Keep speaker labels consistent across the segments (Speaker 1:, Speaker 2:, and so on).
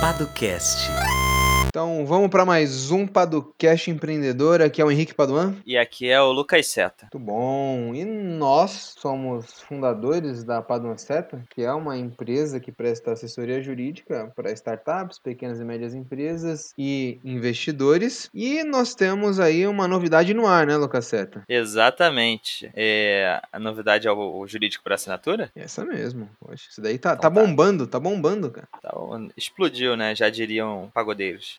Speaker 1: Padocast.
Speaker 2: Então vamos para mais um Padocast Empreendedor. Aqui é o Henrique Paduan.
Speaker 3: E aqui é o Lucas Seta.
Speaker 2: Muito bom. E nós somos fundadores da Paduan Seta, que é uma empresa que presta assessoria jurídica para startups, pequenas e médias empresas e investidores. E nós temos aí uma novidade no ar, né, Lucas Seta?
Speaker 3: Exatamente. É, a novidade é o, o jurídico por assinatura?
Speaker 2: Essa mesmo. Poxa, isso daí tá,
Speaker 3: Então
Speaker 2: tá
Speaker 3: tá.
Speaker 2: bombando, tá bombando, cara.
Speaker 3: Então, explodiu, né? Já diriam pagodeiros.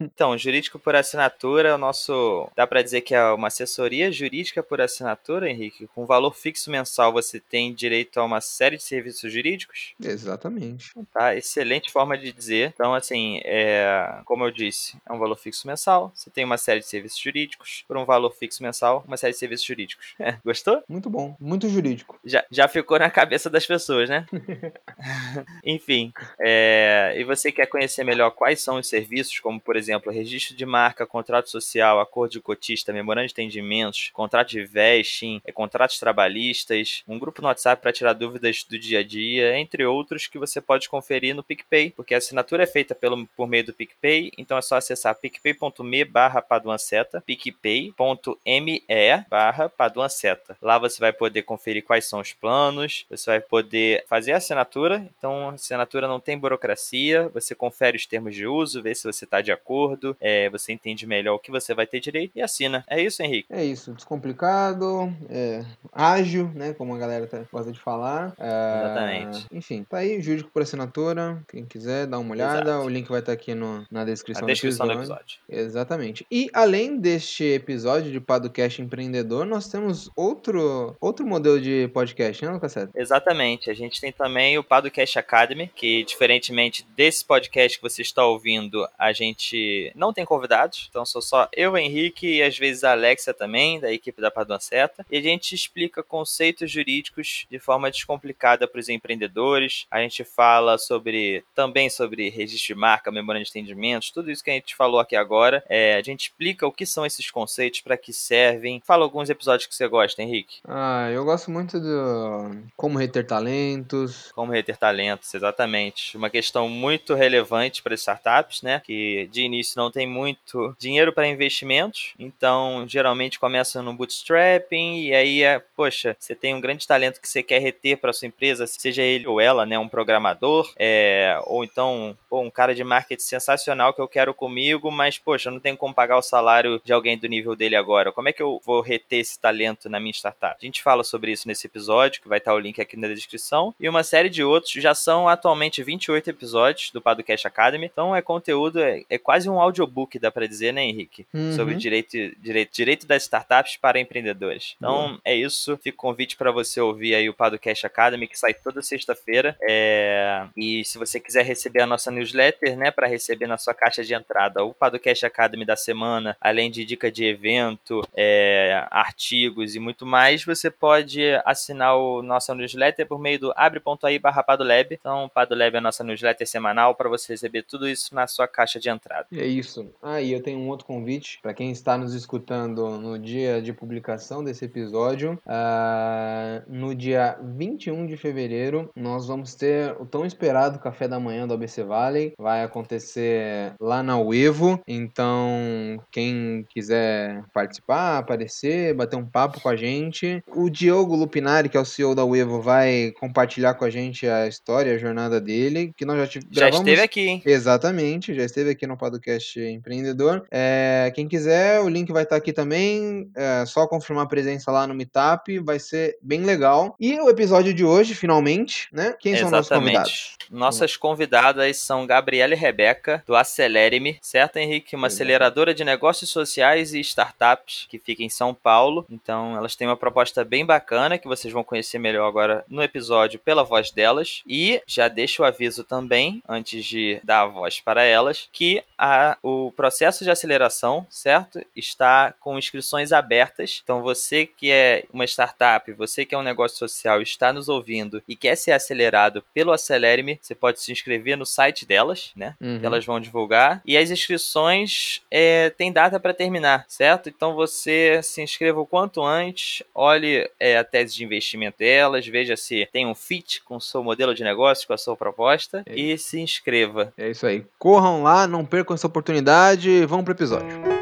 Speaker 3: Então, jurídico por assinatura, o nosso. Dá pra dizer que é uma assessoria jurídica por assinatura, Henrique. Com valor fixo mensal, você tem direito a uma série de serviços jurídicos.
Speaker 2: Exatamente.
Speaker 3: Tá, excelente forma de dizer. Então, assim, é, como eu disse, é um valor fixo mensal. Você tem uma série de serviços jurídicos. Por um valor fixo mensal, uma série de serviços jurídicos. É, gostou?
Speaker 2: Muito bom. Muito jurídico.
Speaker 3: Já, já ficou na cabeça das pessoas, né? Enfim, é, e você quer conhecer melhor quais são os serviços, como por exemplo, registro de marca, contrato social, acordo de cotista, memorando de entendimentos, contrato de vesting, é, contratos trabalhistas, um grupo no WhatsApp para tirar dúvidas do dia a dia, entre outros que você pode conferir no PicPay, porque a assinatura é feita pelo, por meio do PicPay, então é só acessar picpay.me barra paduanceta, picpay.me barra paduanceta. Lá você vai poder conferir quais são os planos, você vai poder fazer a assinatura, então a assinatura não tem burocracia, você confere os termos de uso, vê se você está de acordo, é, você entende melhor o que você vai ter direito e assina. É isso, Henrique?
Speaker 2: É isso, descomplicado, é, ágil, né? Como a galera tá- gosta de falar. É,
Speaker 3: Exatamente.
Speaker 2: Enfim, tá aí, jurídico por assinatura. Quem quiser, dá uma olhada.
Speaker 3: Exato.
Speaker 2: O link vai estar aqui no, na descrição,
Speaker 3: A descrição do
Speaker 2: episódio.
Speaker 3: episódio.
Speaker 2: Exatamente. E além deste episódio de Podcast Empreendedor, nós temos outro, outro modelo de podcast, né, Lucas Seta?
Speaker 3: Exatamente. A gente tem também o Padocast Academy, que diferentemente desse podcast que você está ouvindo, a gente não tem convidados. Então sou só eu, Henrique e às vezes a Alexia também, da equipe da Padua Seta. E a gente explica conceitos jurídicos de forma descomplicada para os empreendedores. A gente fala sobre também sobre registro de marca, memoranda de entendimentos, tudo isso que a gente falou aqui agora. É, a gente explica o que são esses conceitos, para que servem. Fala alguns episódios que você gosta, Henrique.
Speaker 2: Ah, eu gosto muito do Como Reter Talentos.
Speaker 3: Como reter talentos, exatamente. Uma questão muito relevante para as startups, né? Que de início não tem muito dinheiro para investimentos, então geralmente começam no bootstrapping e aí é, poxa, você tem um grande talento que você quer reter para sua empresa, seja ele ou ela, né? Um programador, é, ou então pô, um cara de marketing sensacional que eu quero comigo, mas poxa, eu não tenho como pagar o salário de alguém do nível dele agora. Como é que eu vou reter esse talento na minha startup? A gente fala sobre isso nesse episódio, que vai estar o link aqui na descrição, e uma série de outros. Já são atualmente 28 episódios do Padocast Academy, então é conteúdo, é, é quase um audiobook, dá pra dizer, né, Henrique?
Speaker 2: Uhum.
Speaker 3: Sobre direito, direito, direito das startups para empreendedores. Então é isso, fica o convite para você ouvir aí o Padocast Academy, que sai toda sexta-feira. É, E se você quiser receber a nossa newsletter, né, para receber na sua caixa de entrada o Padocast Academy da semana, além de dica de evento, é, artigos e muito mais, você pode assinar o nosso newsletter por meio do abre.ai barra Padolab. Então, o Padolab é a nossa newsletter semanal para você receber tudo isso na sua caixa de entrada.
Speaker 2: É isso. Ah, e eu tenho um outro convite para quem está nos escutando no dia de publicação desse episódio. Ah, no dia 21 de fevereiro, nós vamos ter o tão esperado café da manhã do ABC Valley. Vai acontecer lá na Uevo. Então, quem quiser participar, aparecer, bater um papo com a gente. O Diogo Lupinari, que é o CEO da Uevo, vai compartilhar com a gente a história, a jornada dele, que nós já
Speaker 3: Já
Speaker 2: gravamos
Speaker 3: esteve aqui, hein?
Speaker 2: Exatamente, já esteve aqui no podcast Empreendedor. É, quem quiser, o link vai estar aqui também. É só confirmar a presença lá no Meetup, vai ser bem legal. E o episódio de hoje, finalmente, né? Quem são nossos convidados?
Speaker 3: Nossas convidadas são Gabriela e Rebeca, do Acelere-me, certo, Henrique? Uma
Speaker 2: Exato.
Speaker 3: aceleradora de negócios sociais e startups que fica em São Paulo. Então, elas têm uma proposta bem bacana que vocês vão conhecer melhor agora no episódio pela voz delas. E já deixo o aviso também, antes de dar a voz para elas, que a o processo de aceleração, certo? Está com inscrições abertas. Então, você que é uma startup, você que é um negócio social, está nos ouvindo e quer ser acelerado pelo Acelere-me, você pode se inscrever no site delas, né?
Speaker 2: Uhum.
Speaker 3: Elas vão divulgar. E as inscrições é, tem data para terminar, certo? Então, você se inscreva o quanto antes, olhe é, a tese de investimento delas, veja se tem um fit com o seu modelo de negócio, com a sua proposta
Speaker 2: É
Speaker 3: e se inscreva.
Speaker 2: É isso aí. Corram lá, não percam essa oportunidade. Vamos pro episódio.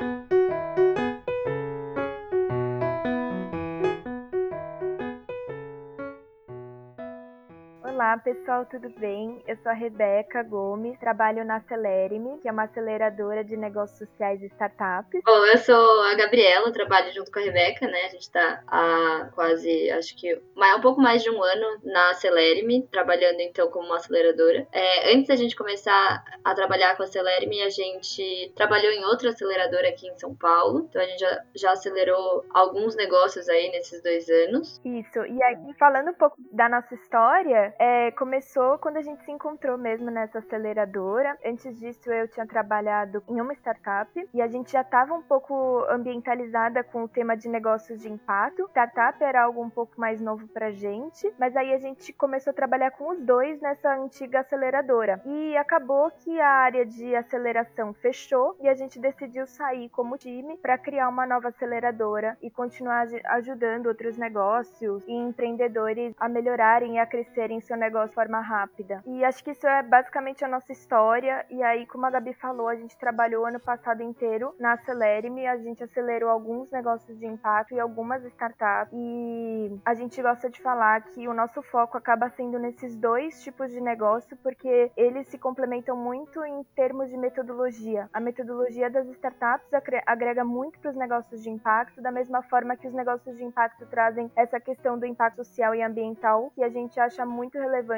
Speaker 1: Pessoal, tudo bem? Eu sou a Rebeca Gomes, trabalho na Acelere-me, que é uma aceleradora de negócios sociais e startups.
Speaker 4: Bom, eu sou a Gabriela, trabalho junto com a Rebeca, né? A gente tá há quase, acho que um pouco mais de um ano na Acelere-me, trabalhando então como uma aceleradora. É, antes da gente começar a trabalhar com a Acelere-me, a gente trabalhou em outra aceleradora aqui em São Paulo, então a gente já, já acelerou alguns negócios aí nesses dois anos.
Speaker 1: Isso, e aí falando um pouco da nossa história, é, começou quando a gente se encontrou mesmo nessa aceleradora. Antes disso, eu tinha trabalhado em uma startup e a gente já estava um pouco ambientalizada com o tema de negócios de impacto. Startup era algo um pouco mais novo pra gente, mas aí a gente começou a trabalhar com os dois nessa antiga aceleradora. E acabou que a área de aceleração fechou e a gente decidiu sair como time para criar uma nova aceleradora e continuar ajudando outros negócios e empreendedores a melhorarem e a crescerem seu negócio de forma rápida. E acho que isso é basicamente a nossa história. E aí, como a Gabi falou, a gente trabalhou ano passado inteiro na Acelere-me, a gente acelerou alguns negócios de impacto e algumas startups. E a gente gosta de falar que o nosso foco acaba sendo nesses dois tipos de negócio, porque eles se complementam muito em termos de metodologia. A metodologia das startups agrega muito para os negócios de impacto, da mesma forma que os negócios de impacto trazem essa questão do impacto social e ambiental, que a gente acha muito relevante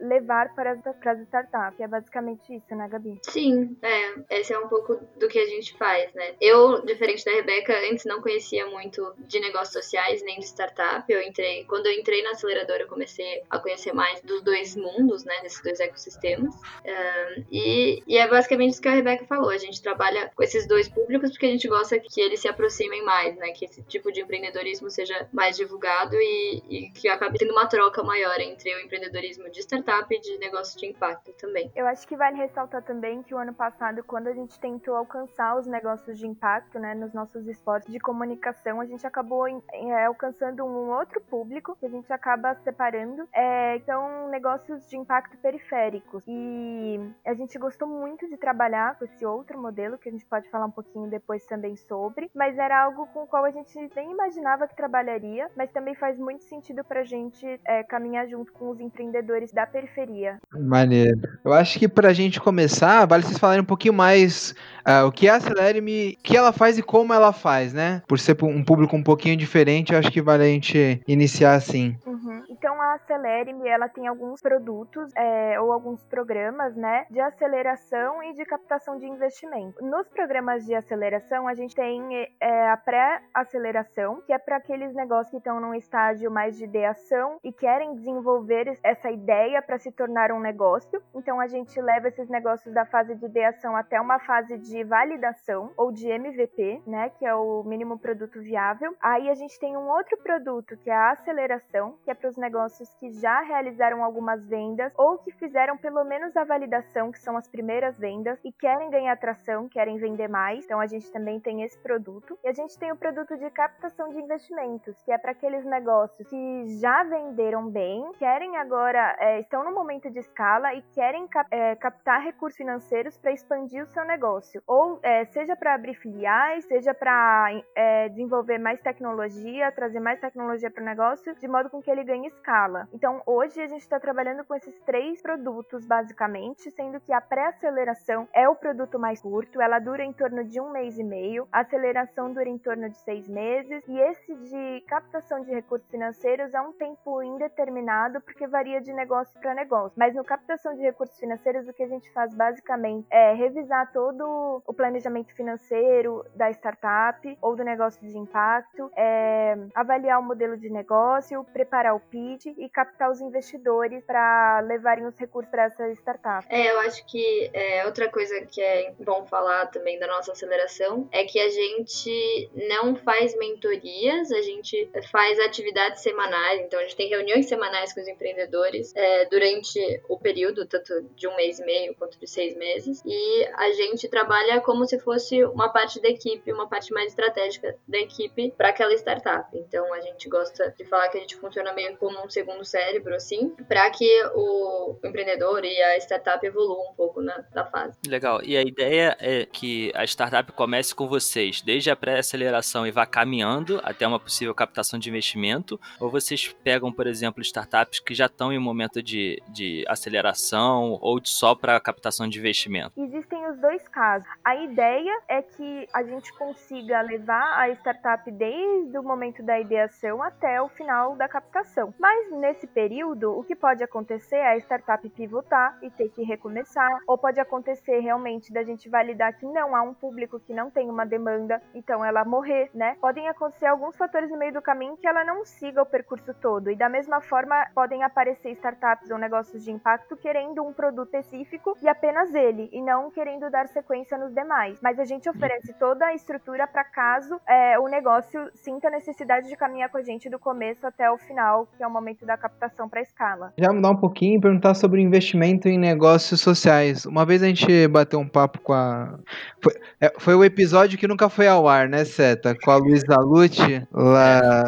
Speaker 1: levar para as, para as startups. É basicamente isso, né, Gabi?
Speaker 4: Sim, é. Esse é um pouco do que a gente faz, né? Eu, diferente da Rebeca, antes não conhecia muito de negócios sociais nem de startup. Eu entrei, quando eu entrei na aceleradora, eu comecei a conhecer mais dos dois mundos, né? Desses dois ecossistemas. Um, e, e é basicamente isso que a Rebeca falou. A gente trabalha com esses dois públicos porque a gente gosta que eles se aproximem mais, né? Que esse tipo de empreendedorismo seja mais divulgado e, e que acabe tendo uma troca maior entre o empreendedorismo de startup e de negócio de impacto também.
Speaker 1: Eu acho que vale ressaltar também que o ano passado, quando a gente tentou alcançar os negócios de impacto, né, nos nossos esportes de comunicação, a gente acabou é, alcançando um outro público que a gente acaba separando, é, então negócios de impacto periféricos. E a gente gostou muito de trabalhar com esse outro modelo, que a gente pode falar um pouquinho depois também sobre, mas era algo com o qual a gente nem imaginava que trabalharia, mas também faz muito sentido pra gente é, caminhar junto com os empreendedores da periferia.
Speaker 2: Maneiro. Eu acho que pra gente começar, vale vocês falarem um pouquinho mais uh, o que é a Acelere-me, o que ela faz e como ela faz, né? Por ser um público um pouquinho diferente, eu acho que vale a gente iniciar assim.
Speaker 1: Uhum. Então a Acelere-me, ela tem alguns produtos é, ou alguns programas, né, de aceleração e de captação de investimento. Nos programas de aceleração, a gente tem é, a pré-aceleração, que é para aqueles negócios que estão num estágio mais de ideação e querem desenvolver essa ideia para se tornar um negócio. Então a gente leva esses negócios da fase de ideação até uma fase de validação ou de MVP, né, que é o mínimo produto viável. Aí a gente tem um outro produto que é a aceleração, que é para os negócios que já realizaram algumas vendas ou que fizeram pelo menos a validação, que são as primeiras vendas e querem ganhar atração, querem vender mais. Então a gente também tem esse produto. E a gente tem o produto de captação de investimentos, que é para aqueles negócios que já venderam bem, querem agora, é, estão no momento de escala e querem cap é, captar recursos financeiros para expandir o seu negócio. Ou é, seja para abrir filiais, seja para é, desenvolver mais tecnologia, trazer mais tecnologia para o negócio, de modo com que ele ganhe escala. Então hoje a gente está trabalhando com esses três produtos basicamente, sendo que a pré-aceleração é o produto mais curto, ela dura em torno de um mês e meio, a aceleração dura em torno de seis meses, e esse de captação de recursos financeiros é um tempo indeterminado, porque varia de negócio para negócio. Mas no captação de recursos financeiros, o que a gente faz basicamente é revisar todo o planejamento financeiro da startup ou do negócio de impacto, é avaliar o modelo de negócio, preparar o pitch e captar os investidores para levarem os recursos para essa startup.
Speaker 4: É, eu acho que é, outra coisa que é bom falar também da nossa aceleração é que a gente não faz mentorias, a gente faz atividades semanais, então a gente tem reuniões semanais com os empreendedores é, durante o período, tanto de um mês e meio quanto de seis meses, e a gente trabalha como se fosse uma parte da equipe, uma parte mais estratégica da equipe para aquela startup. Então a gente gosta de falar que a gente funciona meio como um segundo cérebro, assim, para que o empreendedor e a startup evoluam um pouco na, na fase.
Speaker 3: Legal. E a ideia é que a startup comece com vocês desde a pré-aceleração e vá caminhando até uma possível captação de investimento, ou vocês pegam, por exemplo, startups que já estão em momento de, de aceleração ou de só para captação de investimento?
Speaker 1: Existem os dois casos. A ideia é que a gente consiga levar a startup desde o momento da ideação até o final da captação. Mas nesse período, o que pode acontecer é a startup pivotar e ter que recomeçar, ou pode acontecer realmente da gente validar que não há um público que não tem uma demanda, então ela morrer, né? Podem acontecer alguns fatores no meio do caminho que ela não siga o percurso todo. E da mesma forma, podem aparecer startups ou negócios de impacto querendo um produto específico e apenas ele, e não querendo dar sequência nos demais. Mas a gente oferece toda a estrutura para caso é, o negócio sinta a necessidade de caminhar com a gente do começo até o final, que é o momento da captação para escala.
Speaker 2: Já mudar um pouquinho e perguntar sobre investimento em negócios sociais. Uma vez a gente bateu um papo com a. Foi, é, foi o episódio que nunca foi ao ar, né, Seta? Com a Luísa Lute, lá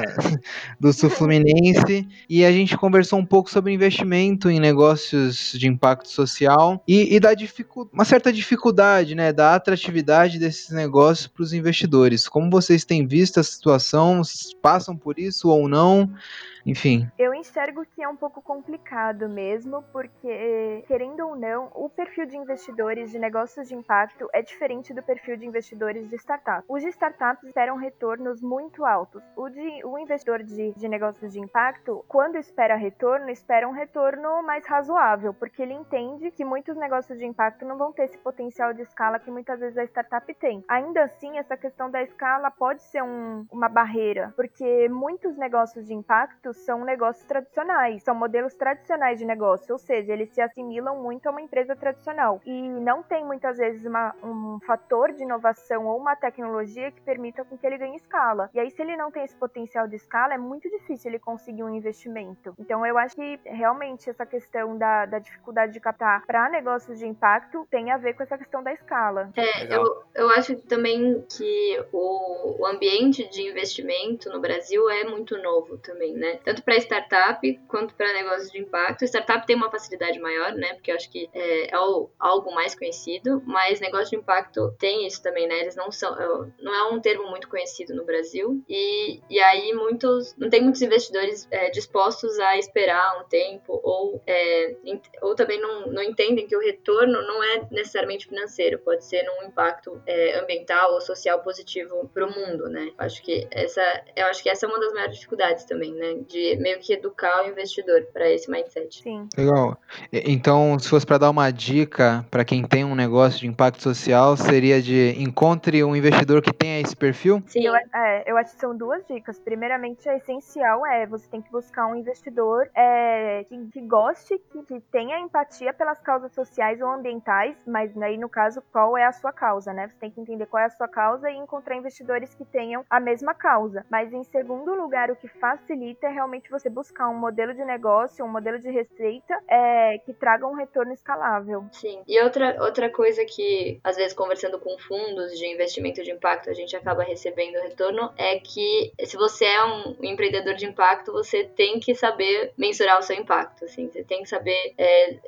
Speaker 2: do Sul Fluminense. E a gente conversou um pouco sobre investimento em negócios de impacto social e, e da dificu uma certa dificuldade, né, da atratividade desses negócios para os investidores. Como vocês têm visto a situação? Passam por isso ou não? enfim.
Speaker 1: Eu enxergo que é um pouco complicado mesmo, porque, querendo ou não, o perfil de investidores de negócios de impacto é diferente do perfil de investidores de startups. Os de startups esperam retornos muito altos. O, de, o investidor de, de negócios de impacto, quando espera retorno, espera um retorno mais razoável, porque ele entende que muitos negócios de impacto não vão ter esse potencial de escala que muitas vezes a startup tem. Ainda assim, essa questão da escala pode ser um, uma barreira, porque muitos negócios de impacto são negócios tradicionais, são modelos tradicionais de negócio, ou seja, eles se assimilam muito a uma empresa tradicional e não tem muitas vezes uma, um fator de inovação ou uma tecnologia que permita com que ele ganhe escala. E aí, se ele não tem esse potencial de escala, é muito difícil ele conseguir um investimento. Então, eu acho que realmente essa questão da, da dificuldade de captar para negócios de impacto tem a ver com essa questão da escala.
Speaker 4: É, eu, eu acho também que o, o ambiente de investimento no Brasil é muito novo também, né? tanto para startup quanto para negócios de impacto. Startup tem uma facilidade maior, né? Porque eu acho que é, é algo mais conhecido, mas negócio de impacto tem isso também, né? Eles não são, é, não é um termo muito conhecido no Brasil e, e aí muitos, não tem muitos investidores é, dispostos a esperar um tempo ou, é, ou também não, não entendem que o retorno não é necessariamente financeiro, pode ser num impacto é, ambiental ou social positivo para o mundo, né? Acho que essa, eu acho que essa é uma das maiores dificuldades também, né? De meio que educar o investidor para esse mindset.
Speaker 1: Sim.
Speaker 2: Legal. Então, se fosse para dar uma dica para quem tem um negócio de impacto social, seria de encontre um investidor que tenha esse perfil?
Speaker 1: Sim. Eu, é, eu acho que são duas dicas. Primeiramente, a essencial é você tem que buscar um investidor é, que, que, goste, que, que tenha empatia pelas causas sociais ou ambientais, mas aí no caso, qual é a sua causa, né? Você tem que entender qual é a sua causa e encontrar investidores que tenham a mesma causa. Mas em segundo lugar, o que facilita é realmente realmente você buscar um modelo de negócio, um modelo de receita é, que traga um retorno escalável.
Speaker 4: Sim. E outra, outra coisa que, às vezes, conversando com fundos de investimento de impacto, a gente acaba recebendo retorno é que se você é um empreendedor de impacto, você tem que saber mensurar o seu impacto. Assim, você tem que saber é,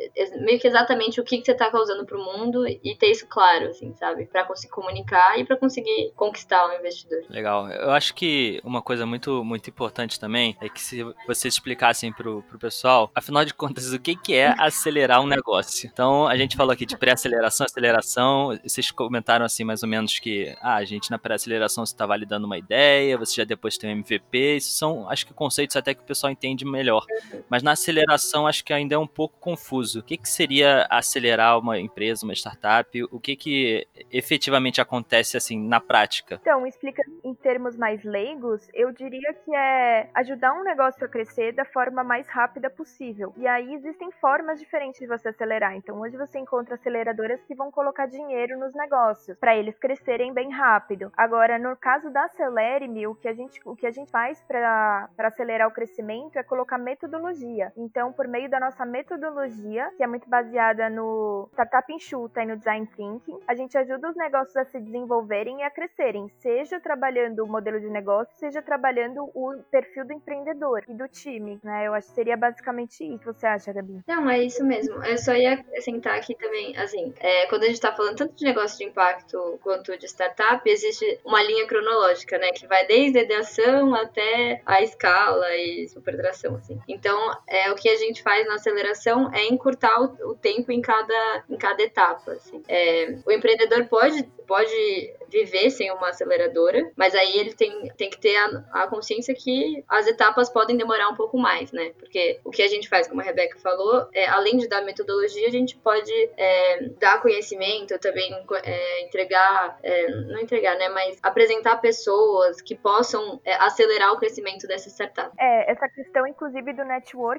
Speaker 4: meio que exatamente o que, que você está causando para o mundo e ter isso claro, assim, sabe? Para conseguir comunicar e para conseguir conquistar o investidor.
Speaker 3: Legal. Eu acho que uma coisa muito, muito importante também é que se vocês explicassem pro, pro pessoal, afinal de contas, o que, que é acelerar um negócio. Então, a gente falou aqui de pré-aceleração, aceleração, vocês comentaram assim mais ou menos que ah, a gente na pré-aceleração você está validando uma ideia, você já depois tem um MVP, isso são, acho que conceitos até que o pessoal entende melhor. Mas na aceleração, acho que ainda é um pouco confuso. O que, que seria acelerar uma empresa, uma startup? o que que efetivamente acontece assim na prática?
Speaker 1: Então, explicando em termos mais leigos, eu diria que é ajudar um negócio a crescer da forma mais rápida possível. E aí existem formas diferentes de você acelerar. Então, hoje você encontra aceleradoras que vão colocar dinheiro nos negócios para eles crescerem bem rápido. Agora, no caso da Acelere-me, o que a gente o que a gente faz para acelerar o crescimento é colocar metodologia. Então, por meio da nossa metodologia, que é muito baseada no startup enxuta e no design thinking, a gente ajuda os negócios a se desenvolverem e a crescerem, seja trabalhando o modelo de negócio, seja trabalhando o perfil do empreendedor e do time, né? Eu acho que seria basicamente isso. Você acha, Gabi?
Speaker 4: Não, é isso mesmo. Eu só ia acrescentar aqui também, assim, é, quando a gente está falando tanto de negócio de impacto quanto de startup, existe uma linha cronológica, né? Que vai desde a ideação até a escala e supertração, assim. Então, é, o que a gente faz na aceleração é encurtar o, o tempo em cada, em cada etapa, assim. É, o empreendedor pode, pode viver sem uma aceleradora, mas aí ele tem, tem que ter a, a, consciência que as etapas podem demorar um pouco mais, né? Porque o que a gente faz, como a Rebeca falou, é, além de dar metodologia, a gente pode é, dar conhecimento, também é, entregar, é, não entregar, né? Mas apresentar pessoas que possam é, acelerar o crescimento dessa startup.
Speaker 1: É, essa questão, inclusive, do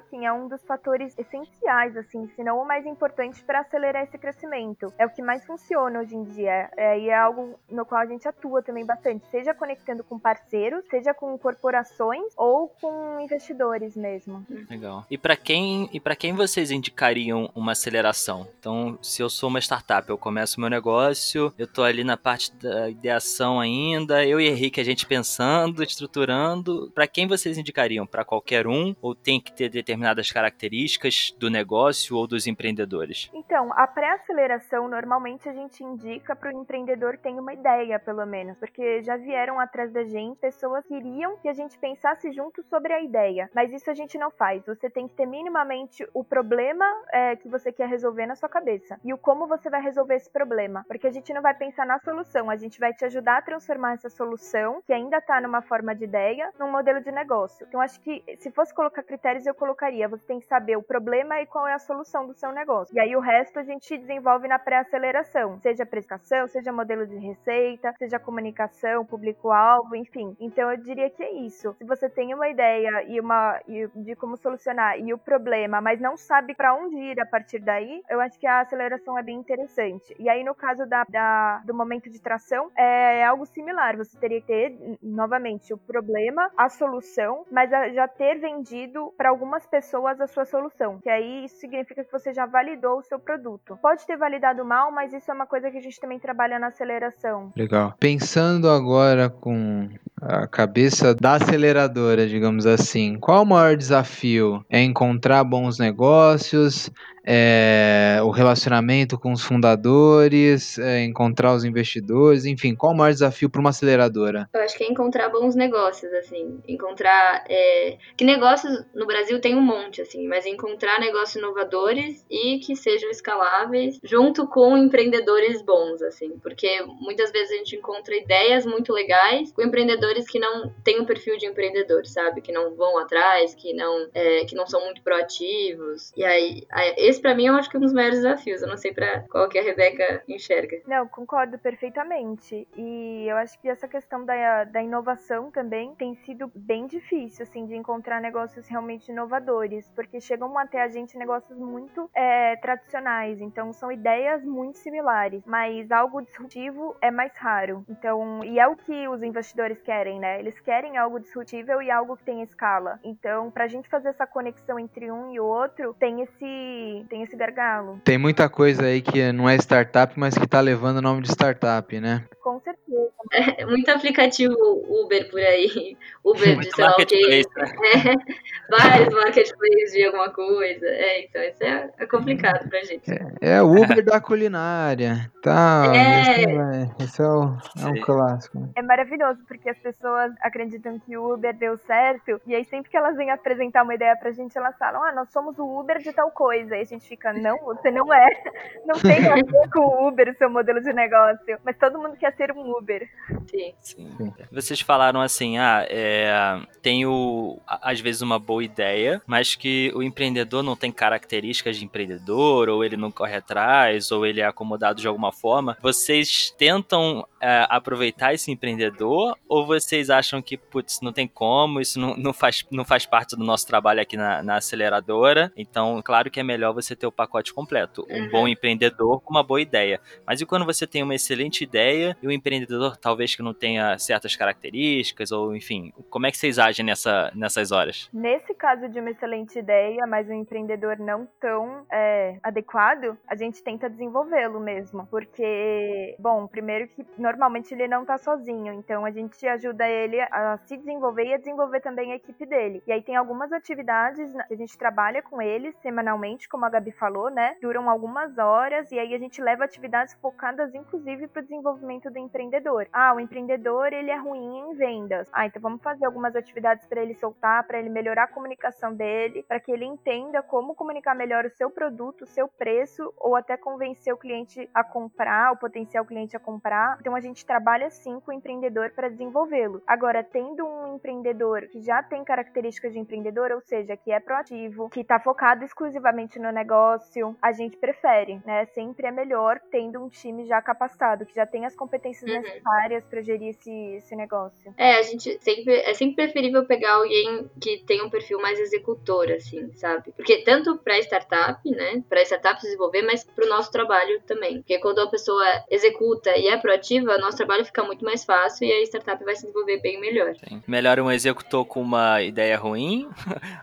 Speaker 1: networking é um dos fatores essenciais, assim, se não o mais importante para acelerar esse crescimento. É o que mais funciona hoje em dia. É, e é algo no qual a gente atua também bastante, seja conectando com parceiros, seja com corporações ou com investidores mesmo.
Speaker 3: Legal. E para quem e para quem vocês indicariam uma aceleração? Então, se eu sou uma startup, eu começo meu negócio, eu tô ali na parte da ideação ainda, eu e Henrique a gente pensando, estruturando, para quem vocês indicariam? Para qualquer um ou tem que ter determinadas características do negócio ou dos empreendedores?
Speaker 1: Então, a pré-aceleração normalmente a gente indica para o empreendedor tem uma ideia, pelo menos, porque já vieram atrás da gente pessoas que queriam que a gente pensasse junto sobre a ideia, mas isso a gente não faz. Você tem que ter minimamente o problema é, que você quer resolver na sua cabeça e o como você vai resolver esse problema, porque a gente não vai pensar na solução, a gente vai te ajudar a transformar essa solução, que ainda está numa forma de ideia, num modelo de negócio. Então, acho que se fosse colocar critérios, eu colocaria: você tem que saber o problema e qual é a solução do seu negócio. E aí o resto a gente desenvolve na pré-aceleração, seja prestação, seja modelo de receita seja comunicação, público-alvo, enfim. Então eu diria que é isso. Se você tem uma ideia e uma e de como solucionar e o problema, mas não sabe para onde ir a partir daí, eu acho que a aceleração é bem interessante. E aí no caso da, da do momento de tração é algo similar. Você teria que ter novamente o problema, a solução, mas já ter vendido para algumas pessoas a sua solução. Que aí isso significa que você já validou o seu produto. Pode ter validado mal, mas isso é uma coisa que a gente também trabalha na aceleração.
Speaker 2: Legal. Pensando agora com a cabeça da aceleradora, digamos assim, qual o maior desafio? É encontrar bons negócios? é, o relacionamento com os fundadores, é, encontrar os investidores, enfim, qual o maior desafio para uma aceleradora?
Speaker 4: Eu acho que é encontrar bons negócios, assim, encontrar é, que negócios no Brasil tem um monte, assim, mas encontrar negócios inovadores e que sejam escaláveis, junto com empreendedores bons, assim, porque muitas vezes a gente encontra ideias muito legais com empreendedores que não têm um perfil de empreendedor, sabe, que não vão atrás, que não é, que não são muito proativos, e aí esse para mim eu acho que é um dos maiores desafios. Eu não sei para qual que a Rebeca enxerga.
Speaker 1: Não, concordo perfeitamente. E eu acho que essa questão da, da inovação também tem sido bem difícil, assim, de encontrar negócios realmente inovadores, porque chegam até a gente negócios muito é, tradicionais. Então são ideias muito similares, mas algo disruptivo é mais raro. Então, e é o que os investidores querem, né? Eles querem algo disruptível e algo que tem escala. Então, pra gente fazer essa conexão entre um e o outro, tem esse tem esse gargalo.
Speaker 2: Tem muita coisa aí que não é startup, mas que tá levando o nome de startup, né?
Speaker 1: Com certeza.
Speaker 4: É, muito aplicativo Uber por aí. Uber de sei lá o quê. Né? É, vários marketplaces de alguma coisa. É, então isso é, é complicado pra gente.
Speaker 2: É, é o Uber da culinária. Tá. É. Esse, esse é, o, é um clássico.
Speaker 1: É maravilhoso, porque as pessoas acreditam que o Uber deu certo, e aí sempre que elas vêm apresentar uma ideia pra gente, elas falam, ah, nós somos o Uber de tal coisa. E a gente fica, não, você não é. Não tem a ver com o Uber, o seu modelo de negócio. Mas todo mundo quer ser um Uber.
Speaker 4: Sim.
Speaker 3: Sim. Vocês falaram assim, ah, é, tenho às vezes uma boa ideia, mas que o empreendedor não tem características de empreendedor, ou ele não corre atrás, ou ele é acomodado de alguma forma, vocês tentam é, aproveitar esse empreendedor ou vocês acham que, putz, não tem como, isso não, não, faz, não faz parte do nosso trabalho aqui na, na aceleradora, então, claro que é melhor você ter o pacote completo. Um uhum. bom empreendedor com uma boa ideia. Mas e quando você tem uma excelente ideia e o empreendedor talvez que não tenha certas características, ou enfim, como é que vocês agem nessa, nessas horas?
Speaker 1: Nesse caso de uma excelente ideia, mas um empreendedor não tão é, adequado, a gente tenta desenvolvê-lo mesmo. Porque, bom, primeiro que normalmente ele não tá sozinho, então a gente ajuda ele a se desenvolver e a desenvolver também a equipe dele. E aí tem algumas atividades que a gente trabalha com eles semanalmente, como a Gabi falou, né? Duram algumas horas e aí a gente leva atividades focadas inclusive para o desenvolvimento do empreendedor. Ah, o empreendedor ele é ruim em vendas. Ah, então vamos fazer algumas atividades para ele soltar, para ele melhorar a comunicação dele, para que ele entenda como comunicar melhor o seu produto, o seu preço ou até convencer o cliente a comprar, o potencial cliente a comprar. Então a gente trabalha sim com o empreendedor para desenvolvê-lo. Agora, tendo um empreendedor que já tem características de empreendedor, ou seja, que é proativo, que está focado exclusivamente no negócio, a gente prefere, né? Sempre é melhor tendo um time já capacitado, que já tem as competências uhum. necessárias para gerir esse, esse negócio.
Speaker 4: É, a gente sempre é sempre preferível pegar alguém que tem um perfil mais executor, assim, sabe? Porque tanto para startup, né, para startup se desenvolver, mas para o nosso trabalho também. Porque quando a pessoa executa e é proativa, nosso trabalho fica muito mais fácil e a startup vai se desenvolver bem melhor.
Speaker 3: Sim. Melhor um executor com uma ideia ruim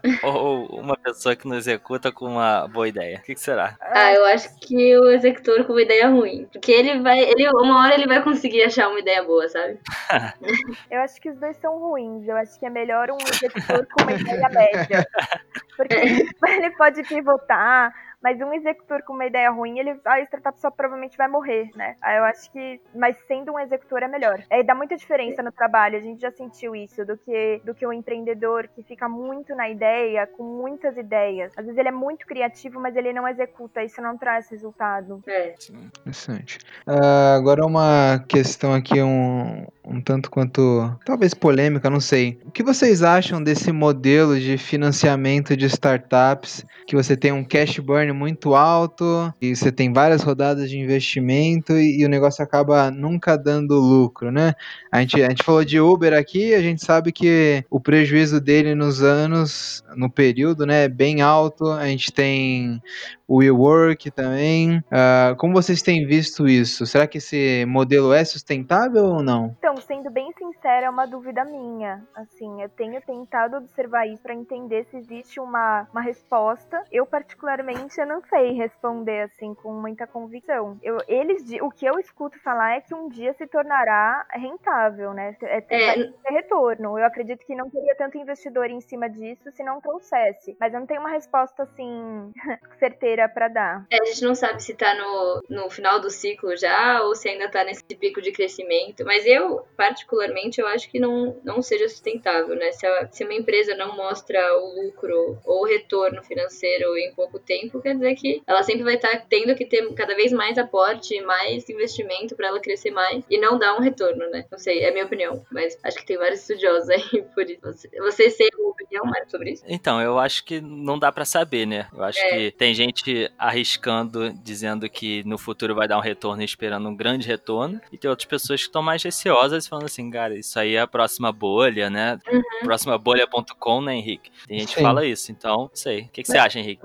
Speaker 3: ou uma pessoa que não executa com uma boa ideia? O que, que, será?
Speaker 4: Ah, eu acho que o executor com uma ideia ruim. Porque ele vai. Ele, uma hora ele vai conseguir achar uma ideia boa, sabe?
Speaker 1: eu acho que os dois são ruins. Eu acho que é melhor um executor com uma ideia média. Porque ele pode pivotar mas um executor com uma ideia ruim, ele, a startup só provavelmente vai morrer, né? Aí eu acho que, mas sendo um executor é melhor. É, dá muita diferença no trabalho, a gente já sentiu isso, do que, do que o um empreendedor que fica muito na ideia, com muitas ideias. Às vezes ele é muito criativo, mas ele não executa, isso não traz resultado.
Speaker 4: É.
Speaker 2: Interessante. Uh, agora uma questão aqui, um, um tanto quanto, talvez polêmica, não sei. O que vocês acham desse modelo de financiamento de startups, que você tem um cash burn muito alto e você tem várias rodadas de investimento e, e, o negócio acaba nunca dando lucro, né? A gente, a gente falou de Uber aqui, a gente sabe que o prejuízo dele nos anos, no período, né, é bem alto. A gente tem o WeWork também. Uh, como vocês têm visto isso? Será que esse modelo é sustentável ou não?
Speaker 1: Então, sendo bem sincera, é uma dúvida minha. Assim, eu tenho tentado observar isso para entender se existe uma, uma resposta. Eu, particularmente, eu não sei responder assim com muita convicção. Eu, eles, o que eu escuto falar é que um dia se tornará rentável, né? É, é... ter retorno. Eu acredito que não teria tanto investidor em cima disso se não trouxesse. Mas eu não tenho uma resposta assim certeira para dar.
Speaker 4: É, a gente não sabe se tá no, no final do ciclo já ou se ainda tá nesse pico de crescimento. Mas eu, particularmente, eu acho que não, não seja sustentável, né? Se, a, se uma empresa não mostra o lucro ou o retorno financeiro em pouco tempo, quer dizer que ela sempre vai estar tá tendo que ter cada vez mais aporte, mais investimento para ela crescer mais e não dar um retorno, né? Não sei, é minha opinião, mas acho que tem vários estudiosos aí por isso. Você, você tem uma opinião mais sobre isso?
Speaker 3: Então, eu acho que não dá para saber, né? Eu acho é. que tem gente arriscando, dizendo que no futuro vai dar um retorno esperando um grande retorno, e tem outras pessoas que estão mais receosas falando assim, cara, isso aí é a próxima bolha, né? Uhum. Próxima bolha.com, né, Henrique? Tem gente Sim. que fala isso, então, sei. O que, que você acha, Henrique?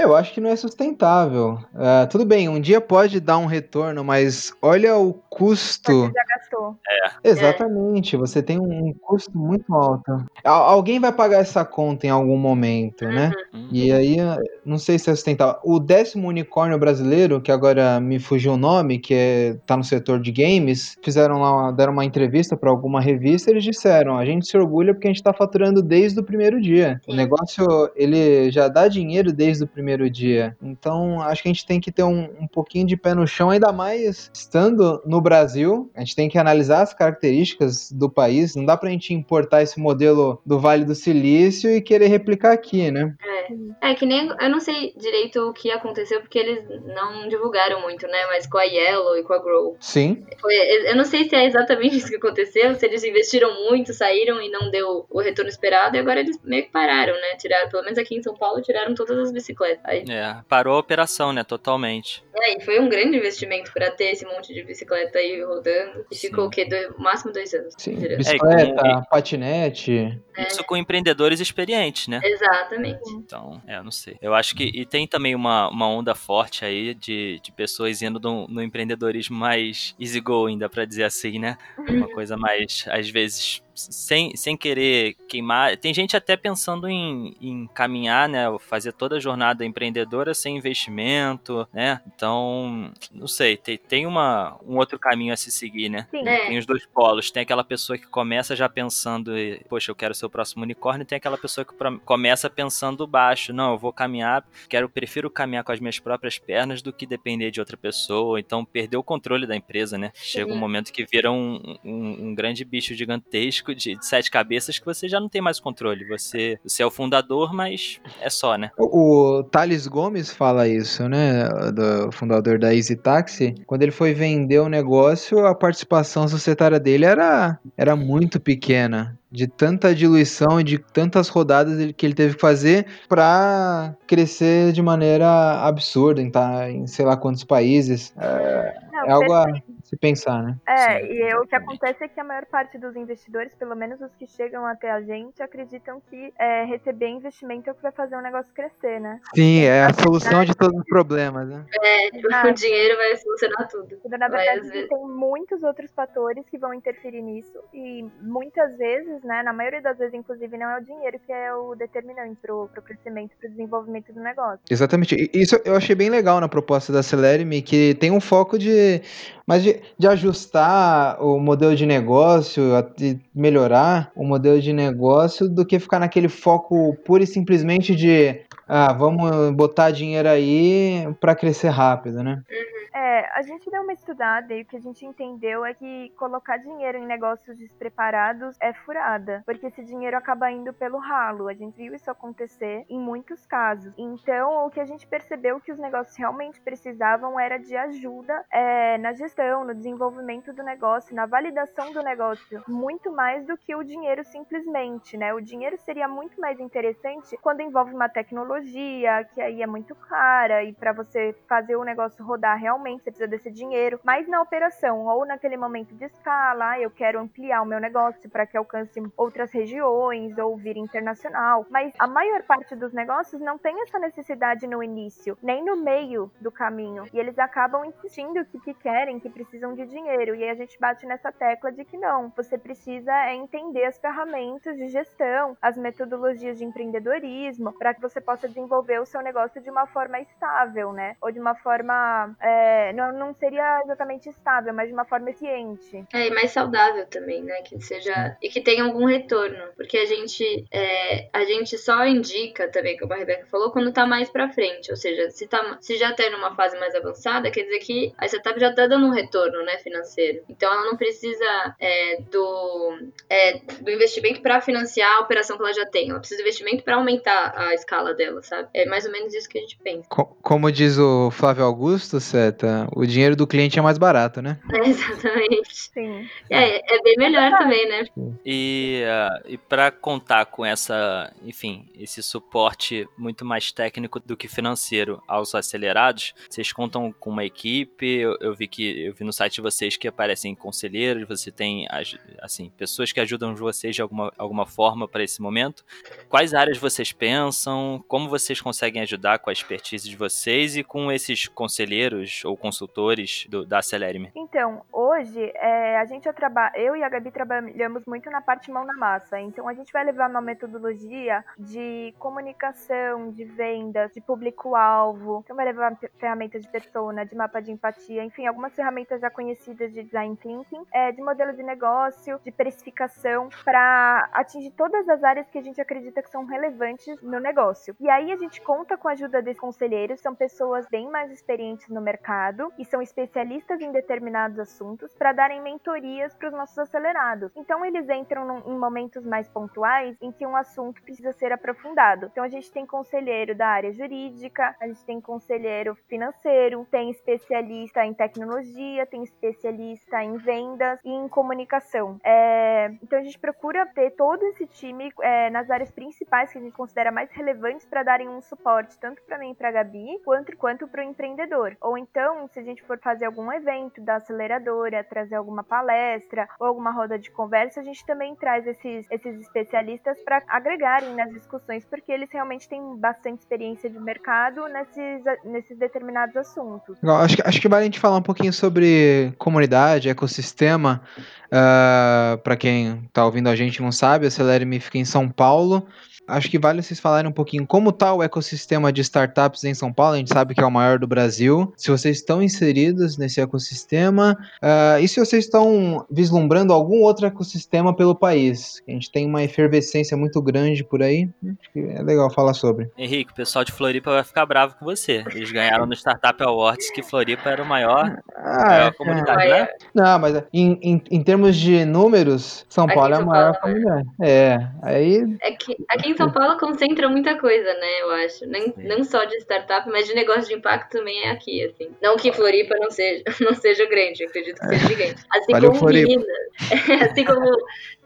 Speaker 2: Eu acho que não é sustentável. Uh, tudo bem, um dia pode dar um retorno, mas olha o custo. Você
Speaker 1: já gastou.
Speaker 3: É.
Speaker 2: Exatamente, você tem um custo muito alto. Alguém vai pagar essa conta em algum momento, né? Uhum. E aí, não sei se é sustentável. O décimo unicórnio brasileiro, que agora me fugiu o nome, que é, tá no setor de games, fizeram lá, deram uma entrevista para alguma revista, e eles disseram: a gente se orgulha porque a gente tá faturando desde o primeiro dia. Sim. O negócio, ele já dá dinheiro desde o primeiro dia. Então, acho que a gente tem que ter um, um pouquinho de pé no chão, ainda mais estando no Brasil. A gente tem que analisar as características do país. Não dá pra gente importar esse modelo do Vale do Silício e querer replicar aqui, né?
Speaker 4: É. É. é que nem. Eu não sei direito o que aconteceu, porque eles não divulgaram muito, né? Mas com a Yellow e com a Grow.
Speaker 2: Sim.
Speaker 4: Foi, eu não sei se é exatamente isso que aconteceu, se eles investiram muito, saíram e não deu o retorno esperado, e agora eles meio que pararam, né? Tiraram, pelo menos aqui em São Paulo, tiraram todas as bicicletas. Aí,
Speaker 3: É, parou a operação, né? Totalmente.
Speaker 4: é, e foi um grande investimento pra ter esse monte de bicicleta aí rodando. E
Speaker 3: Sim.
Speaker 4: ficou o quê? Dois, máximo dois anos.
Speaker 2: Sim.
Speaker 4: direto.
Speaker 2: Bicicleta,
Speaker 3: como-
Speaker 2: patinete.
Speaker 4: É.
Speaker 3: Isso com empreendedores experientes, né?
Speaker 4: Exatamente.
Speaker 3: Então, é, não sei. Eu acho que. E tem também uma, uma onda forte aí de, de pessoas indo no, no empreendedorismo mais easygoing, dá pra dizer assim, né? Uma coisa mais, às vezes, sem, sem querer queimar. Tem gente até pensando em, em caminhar, né? Fazer toda a jornada empreendedora sem investimento, né? Então, não sei. Tem, tem uma, um outro caminho a se seguir, né?
Speaker 1: Sim.
Speaker 4: É.
Speaker 3: Tem os dois polos. Tem aquela pessoa que começa já pensando, poxa, eu quero ser o próximo unicórnio. E tem aquela pessoa que começa pensando baixo. Não, eu vou caminhar, quero, prefiro caminhar com as minhas próprias pernas do que depender de outra pessoa. Então, perder o controle da empresa, né? Chega um momento que vira um, um, um grande bicho gigantesco de, de sete cabeças que você já não tem mais controle. Você, você é o fundador, mas é só, né?
Speaker 2: O, Thales Gomes fala isso, né? Do fundador da Easy Taxi. Quando ele foi vender o negócio, a participação societária dele era, era muito pequena. De tanta diluição e de tantas rodadas que ele teve que fazer para crescer de maneira absurda em, tá, em sei lá quantos países. É,
Speaker 1: Não,
Speaker 2: é algo a. se pensar, né?
Speaker 1: É,
Speaker 3: Sim,
Speaker 1: e o que acontece é que a maior parte dos investidores, pelo menos os que chegam até a gente, acreditam que é, receber investimento é o que vai fazer o negócio crescer, né?
Speaker 2: Sim, é a solução de todos os problemas, né?
Speaker 4: É,
Speaker 1: Ah.
Speaker 4: o dinheiro vai solucionar tudo.
Speaker 1: Na verdade, tem muitos outros fatores que vão interferir nisso. E muitas vezes, né, na maioria das vezes, inclusive, não é o dinheiro que é o determinante pro, pro crescimento, pro desenvolvimento do negócio.
Speaker 2: Exatamente. Isso eu achei bem legal na proposta da Celerime, que tem um foco de, mas de, de ajustar o modelo de negócio, de melhorar o modelo de negócio, do que ficar naquele foco pura e simplesmente de ah, vamos botar dinheiro aí para crescer rápido, né?
Speaker 1: É, a gente deu uma estudada e o que a gente entendeu é que colocar dinheiro em negócios despreparados é furada, porque esse dinheiro acaba indo pelo ralo. A gente viu isso acontecer em muitos casos. Então, o que a gente percebeu que os negócios realmente precisavam era de ajuda é, na gestão, no desenvolvimento do negócio, na validação do negócio, muito mais do que o dinheiro simplesmente, né? O dinheiro seria muito mais interessante quando envolve uma tecnologia que aí é muito cara e para você fazer o negócio rodar realmente você precisa desse dinheiro, mas na operação ou naquele momento de escala, ah, eu quero ampliar o meu negócio para que alcance outras regiões ou vir internacional, mas a maior parte dos negócios não tem essa necessidade no início, nem no meio do caminho, e eles acabam insistindo que, que querem, que precisam de dinheiro, e aí a gente bate nessa tecla de que não, você precisa é entender as ferramentas de gestão, as metodologias de empreendedorismo, para que você possa desenvolver o seu negócio de uma forma estável, né? Ou de uma forma é, não, não seria exatamente estável, mas de uma forma eficiente.
Speaker 4: É, e mais saudável também, né? Que seja. E que tenha algum retorno. Porque a gente, é, a gente só indica também, como a Rebeca falou, quando tá mais pra frente. Ou seja, se, tá, se já tá numa fase mais avançada, quer dizer que a startup já tá dando um retorno, né, financeiro. Então ela não precisa é, do, é, do investimento pra financiar a operação que ela já tem. Ela precisa do investimento pra aumentar a escala dela, sabe? É mais ou menos isso que a gente pensa.
Speaker 2: Co- Como diz o Flávio Augusto, Seta, o dinheiro do cliente é mais barato, né?
Speaker 4: É, exatamente.
Speaker 1: Sim.
Speaker 4: É, é bem melhor também, né?
Speaker 3: E, ah, e para contar com essa, enfim, esse suporte muito mais técnico do que financeiro aos acelerados, vocês contam com uma equipe. Eu, eu vi que eu vi no site de vocês que aparecem conselheiros, você tem as- assim pessoas que ajudam vocês de alguma, alguma forma para esse momento. Quais áreas vocês pensam? Como vocês conseguem ajudar com a expertise de vocês e com esses conselheiros ou consultores do, da Acelerime?
Speaker 1: Então, hoje, é, a gente trabalha, eu e a Gabi trabalhamos muito na parte mão na massa. Então, a gente vai levar uma metodologia de comunicação, de vendas, de público-alvo. Então, vai levar fe- ferramentas de persona, de mapa de empatia, enfim, algumas ferramentas já conhecidas de design thinking, é, de modelo de negócio, de precificação, para atingir todas as áreas que a gente acredita que são relevantes no negócio. E aí, a gente conta com a ajuda desses conselheiros, são pessoas bem mais experientes no mercado mercado e são especialistas em determinados assuntos para darem mentorias para os nossos acelerados. Então eles entram em momentos mais pontuais em que um assunto precisa ser aprofundado. Então a gente tem conselheiro da área jurídica, a gente tem conselheiro financeiro, tem especialista em tecnologia, tem especialista em vendas e em comunicação. É, então a gente procura ter todo esse time é, nas áreas principais que a gente considera mais relevantes para darem um suporte tanto para mim e para Gabi quanto quanto para o empreendedor. Ou então, se a gente for fazer algum evento da aceleradora, trazer alguma palestra ou alguma roda de conversa, a gente também traz esses, esses especialistas para agregarem nas discussões, porque eles realmente têm bastante experiência de mercado nesses, nesses determinados assuntos.
Speaker 2: Acho que, acho que vale a gente falar um pouquinho sobre comunidade, ecossistema. Uh, ah, para quem está ouvindo a gente não sabe, a Acelere-me fica em São Paulo acho que vale vocês falarem um pouquinho como está o ecossistema de startups em São Paulo. A gente sabe que é o maior do Brasil. Se vocês estão inseridos nesse ecossistema uh, e se vocês estão vislumbrando algum outro ecossistema pelo país. A gente tem uma efervescência muito grande por aí. Acho que é legal falar sobre.
Speaker 3: Henrique, o pessoal de Floripa vai ficar bravo com você. Eles ganharam no Startup Awards que Floripa era o maior, ah, maior é, comunidade, é. né?
Speaker 2: Não, mas em, em, em, termos de números, São Paulo é a maior Paulo, comunidade. É, aí...
Speaker 4: É que aqui em São Paulo concentra muita coisa, né? Eu acho. Nem, não só de startup, mas de negócio de impacto também é aqui, assim. Não que Floripa não seja, não seja grande, acredito que seja gigante. Assim Valeu, como Floripa. Minas, assim como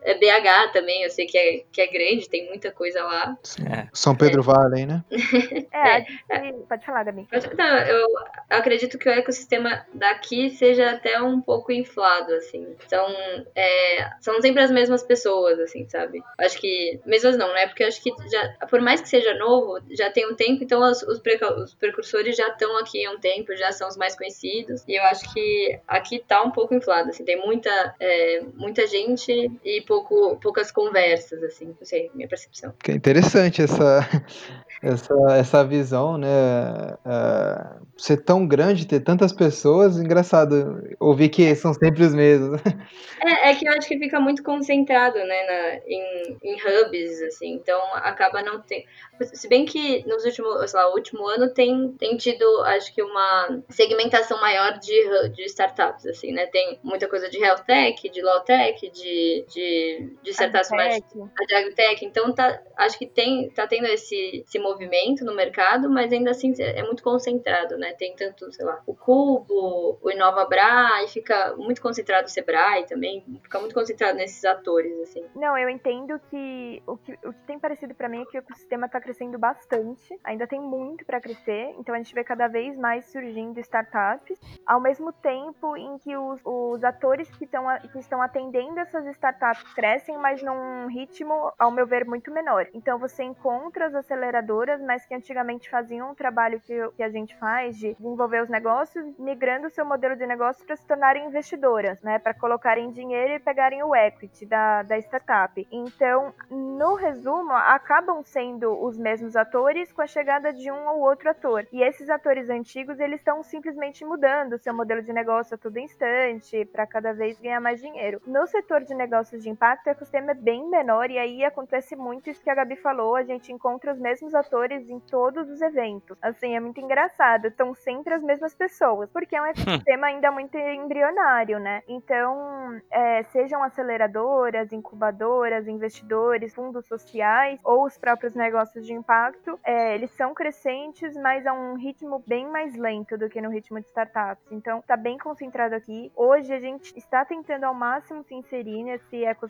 Speaker 4: é BH também, eu sei que é, que é grande, tem muita coisa lá.
Speaker 2: É. São Pedro é. Vale, né?
Speaker 1: É, é, pode falar, Gabi.
Speaker 4: Não, eu acredito que o ecossistema daqui seja até um pouco inflado, assim. São, é, são sempre as mesmas pessoas, assim, sabe? Acho que, mesmas não, né? Porque acho que já, por mais que seja novo, já tem um tempo, então os, os, os precursores já estão aqui há um tempo, já são os mais conhecidos. E eu acho que aqui tá um pouco inflado, assim, tem muita, é, muita gente e pouco, poucas conversas, assim, não sei, minha percepção.
Speaker 2: Que é interessante essa, essa, essa visão, né? Uh, ser tão grande, ter tantas pessoas, engraçado ouvir que são sempre os mesmos.
Speaker 4: É, é que eu acho que fica muito concentrado, né, na, em, em hubs, assim, então acaba não ter. Se bem que nos últimos, sei lá, o último ano tem, tem tido, acho que, uma segmentação maior de, de startups, assim, né? Tem muita coisa de health tech, de law tech, de, de, de startups mais de agritech. Então, tá, acho que tem, tá tendo esse, esse movimento no mercado, mas ainda assim é muito concentrado, né? Tem tanto, sei lá, o Cubo, o Inova Bra, e fica muito concentrado o Sebrae também, fica muito concentrado nesses atores, assim.
Speaker 1: Não, eu entendo que o que, o que tem parecido para mim é que o ecossistema tá crescendo bastante, ainda tem muito para crescer, então a gente vê cada vez mais surgindo startups, ao mesmo tempo em que os, os atores que, tão, que estão atendendo essas startups crescem, mas num ritmo, ao meu ver, muito menor. Então você encontra as aceleradoras, mas que antigamente faziam um trabalho que, que a gente faz de desenvolver os negócios, migrando o seu modelo de negócio para se tornarem investidoras, né? Para colocarem dinheiro e pegarem o equity da, da startup. Então, no resumo, acabam sendo os os mesmos atores com a chegada de um ou outro ator. E esses atores antigos, eles estão simplesmente mudando seu modelo de negócio a todo instante para cada vez ganhar mais dinheiro. No setor de negócios de impacto, o ecossistema é bem menor e aí acontece muito isso que a Gabi falou, a gente encontra os mesmos atores em todos os eventos. Assim, é muito engraçado, estão sempre as mesmas pessoas, porque é um ecossistema ainda muito embrionário, né? Então, é, sejam aceleradoras, incubadoras, investidores, fundos sociais ou os próprios negócios de impacto, é, eles são crescentes, mas a um ritmo bem mais lento do que no ritmo de startups. Então, está bem concentrado aqui. Hoje a gente está tentando ao máximo se inserir nesse ecossistema,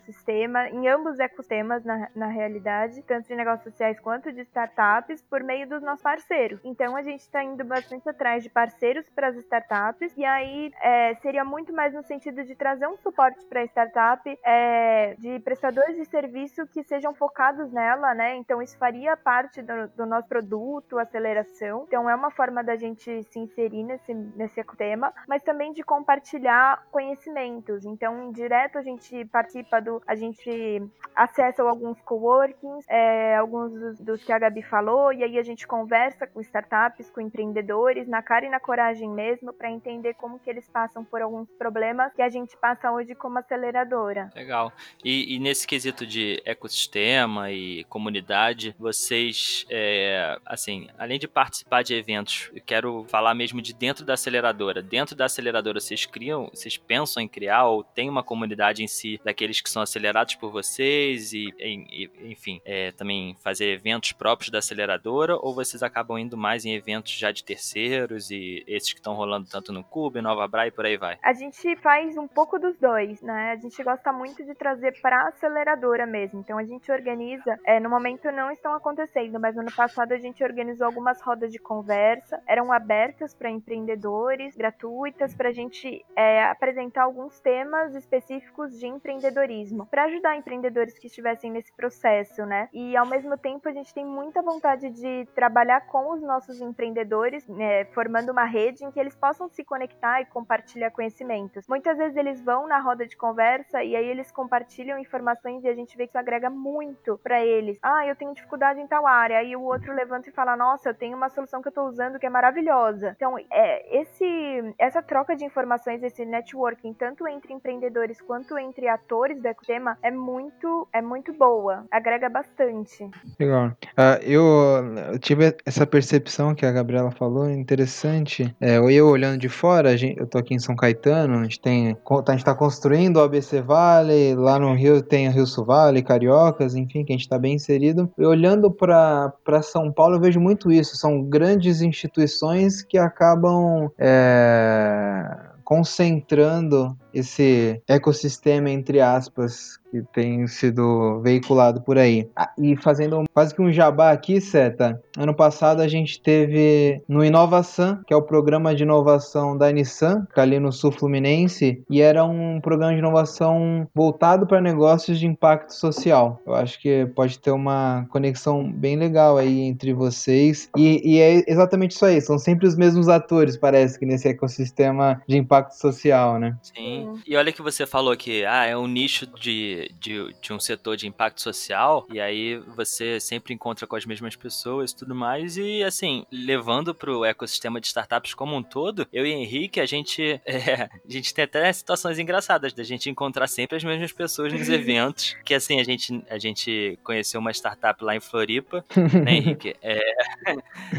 Speaker 1: em ambos os ecossistemas na, na realidade, tanto de negócios sociais quanto de startups, por meio dos nossos parceiros. Então, a gente está indo bastante atrás de parceiros para as startups, e aí é, seria muito mais no sentido de trazer um suporte para a startup, é, de prestadores de serviço que sejam focados nela, né? Então, isso faria parte do, do, nosso produto, aceleração. Então é uma forma da gente se inserir nesse, nesse tema, mas também de compartilhar conhecimentos. Então, direto a gente participa A gente acessa alguns coworkings, é, alguns dos, dos, que a Gabi falou, e aí a gente conversa com startups, com empreendedores, na cara e na coragem mesmo, para entender como que eles passam por alguns problemas que a gente passa hoje como aceleradora.
Speaker 3: Legal. E, e nesse quesito de ecossistema e comunidade, você vocês, é, assim, além de participar de eventos, eu quero falar mesmo de dentro da aceleradora. Dentro da aceleradora, vocês criam, vocês pensam em criar ou tem uma comunidade em si daqueles que são acelerados por vocês e, e enfim, é, também fazer eventos próprios da aceleradora ou vocês acabam indo mais em eventos já de terceiros e esses que estão rolando tanto no Cube, Nova Bra e por aí vai?
Speaker 1: A gente faz um pouco dos dois, né? A gente gosta muito de trazer para aceleradora mesmo. Então a gente organiza, é, no momento não estão acontecendo, mas no ano passado a gente organizou algumas rodas de conversa, eram abertas para empreendedores, gratuitas, para a gente é, apresentar alguns temas específicos de empreendedorismo, para ajudar empreendedores que estivessem nesse processo, né? E ao mesmo tempo a gente tem muita vontade de trabalhar com os nossos empreendedores, né, formando uma rede em que eles possam se conectar e compartilhar conhecimentos. Muitas vezes eles vão na roda de conversa e aí eles compartilham informações e a gente vê que isso agrega muito para eles. Ah, eu tenho dificuldade em tal área, aí o outro levanta e fala: "Nossa, eu tenho uma solução que eu estou usando que é maravilhosa". Então, é esse essa troca de informações, esse networking tanto entre empreendedores quanto entre atores do ecossistema é muito é muito boa, agrega bastante.
Speaker 2: Legal. Uh, eu, tive essa percepção que a Gabriela falou, interessante. É, eu olhando de fora, gente, eu tô aqui em São Caetano, a gente tem a gente está construindo o ABC Vale, lá no Rio tem o Rio Sul Vale, Cariocas, enfim, que a gente está bem inserido. E olhando para São Paulo, eu vejo muito isso. São grandes instituições que acabam é, concentrando esse ecossistema, entre aspas, que tem sido veiculado por aí. Ah, e fazendo quase que um jabá aqui, Seta, ano passado a gente teve no Inovação, que é o programa de inovação da Nissan, que é ali no sul fluminense, e era um programa de inovação voltado para negócios de impacto social. Eu acho que pode ter uma conexão bem legal aí entre vocês. E, e é exatamente isso aí, são sempre os mesmos atores, parece que nesse ecossistema de impacto social, né?
Speaker 3: Sim. E olha que você falou que ah, é um nicho de, de, de, um setor de impacto social, e aí você sempre encontra com as mesmas pessoas e tudo mais. E assim, levando para o ecossistema de startups como um todo, eu e Henrique, a gente, é, a gente tem até situações engraçadas da gente encontrar sempre as mesmas pessoas nos eventos. Que assim, a gente, a gente conheceu uma startup lá em Floripa, né, Henrique? É,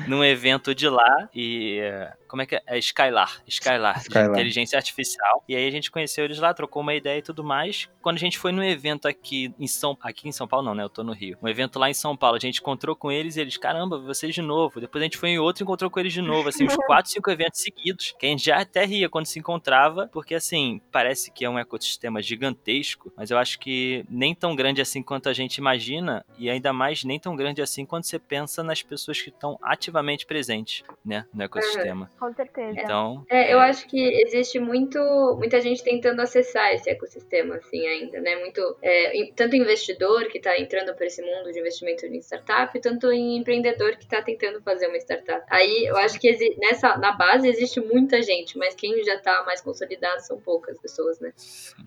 Speaker 3: num evento de lá, e como é que é? é Skylar, Skylar, Skylar, de inteligência artificial. E aí a gente conheceu eles lá, trocou uma ideia e tudo mais. Quando a gente foi no evento aqui em São aqui em São Paulo não, né? Eu tô no Rio. Um evento lá em São Paulo, a gente encontrou com eles e eles, caramba, vocês de novo. Depois a gente foi em outro e encontrou com eles de novo, assim, uns quatro, cinco eventos seguidos, que a gente já até ria quando se encontrava, porque assim, parece que é um ecossistema gigantesco, mas eu acho que nem tão grande assim quanto a gente imagina e ainda mais nem tão grande assim quando você pensa nas pessoas que estão ativamente presentes, né, no ecossistema.
Speaker 1: Com certeza.
Speaker 3: Então,
Speaker 4: é, eu é... acho que existe muito, muita gente tentando acessar esse ecossistema, assim, ainda, né? Muito, é, tanto investidor que está entrando por esse mundo de investimento em startup, tanto em empreendedor que está tentando fazer uma startup. Aí, eu acho que nessa, na base existe muita gente, mas quem já está mais consolidado são poucas pessoas, né?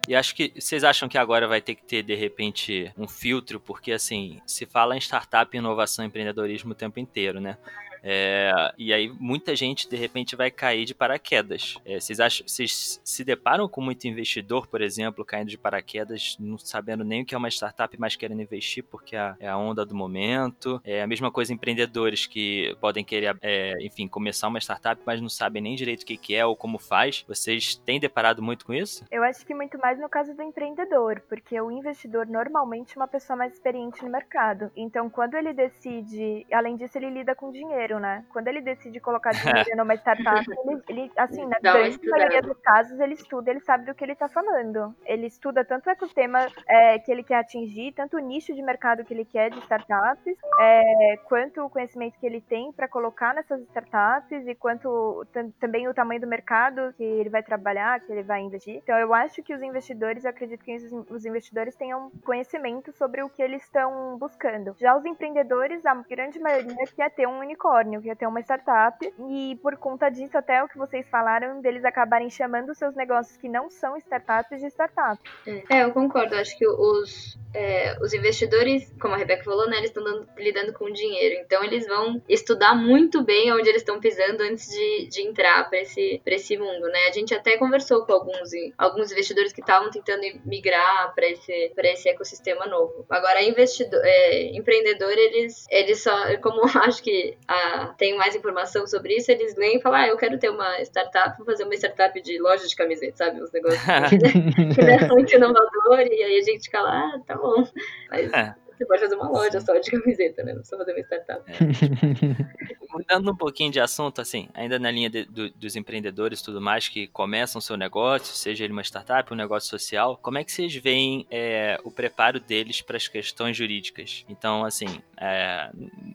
Speaker 3: E acho que vocês acham que agora vai ter que ter, de repente, um filtro, porque, assim, se fala em startup, inovação empreendedorismo o tempo inteiro, né? É, e aí muita gente de repente vai cair de paraquedas. É, vocês, acham, vocês se deparam com muito investidor, por exemplo, caindo de paraquedas, não sabendo nem o que é uma startup, mas querendo investir porque é, é a onda do momento. É a mesma coisa empreendedores que podem querer, é, enfim, começar uma startup, mas não sabem nem direito o que é ou como faz. Vocês têm deparado muito com isso?
Speaker 1: Eu acho que muito mais no caso do empreendedor, porque o investidor normalmente é uma pessoa mais experiente no mercado. Então, quando ele decide, além disso, ele lida com dinheiro dinheiro, né? Quando ele decide colocar dinheiro numa startup, ele, ele assim, na Dá grande maioria dos casos, ele estuda, ele sabe do que ele tá falando. Ele estuda tanto o ecossistema é, que ele quer atingir, tanto o nicho de mercado que ele quer de startups, é, quanto o conhecimento que ele tem para colocar nessas startups e quanto também o tamanho do mercado que ele vai trabalhar, que ele vai investir. Então, eu acho que os investidores, eu acredito que os investidores tenham conhecimento sobre o que eles estão buscando. Já os empreendedores, a grande maioria quer ter um unicórnio unicórnio, que ia ter uma startup, e por conta disso, até o que vocês falaram, deles acabarem chamando seus negócios que não são startups de startup.
Speaker 4: É, eu concordo. Acho que os, é, os investidores, como a Rebeca falou, né, eles estão lidando com dinheiro. Então, eles vão estudar muito bem onde eles estão pisando antes de, de entrar para esse, esse mundo, né? A gente até conversou com alguns, alguns investidores que estavam tentando migrar para esse, esse ecossistema novo. Agora, investidor, é, empreendedor, eles, eles só, como acho que a têm mais informação sobre isso, eles e falam, ah, eu quero ter uma startup, vou fazer uma startup de loja de camiseta, sabe? Os negócios que não é muito inovador, e aí a gente fica lá, ah, tá bom. Mas é. você pode fazer uma loja só de camiseta, né? Não precisa fazer uma startup. É.
Speaker 3: Mudando um pouquinho de assunto, assim, ainda na linha de, do, dos empreendedores e tudo mais que começam seu negócio, seja ele uma startup, um negócio social, como é que vocês veem é, o preparo deles para as questões jurídicas? Então, assim, é,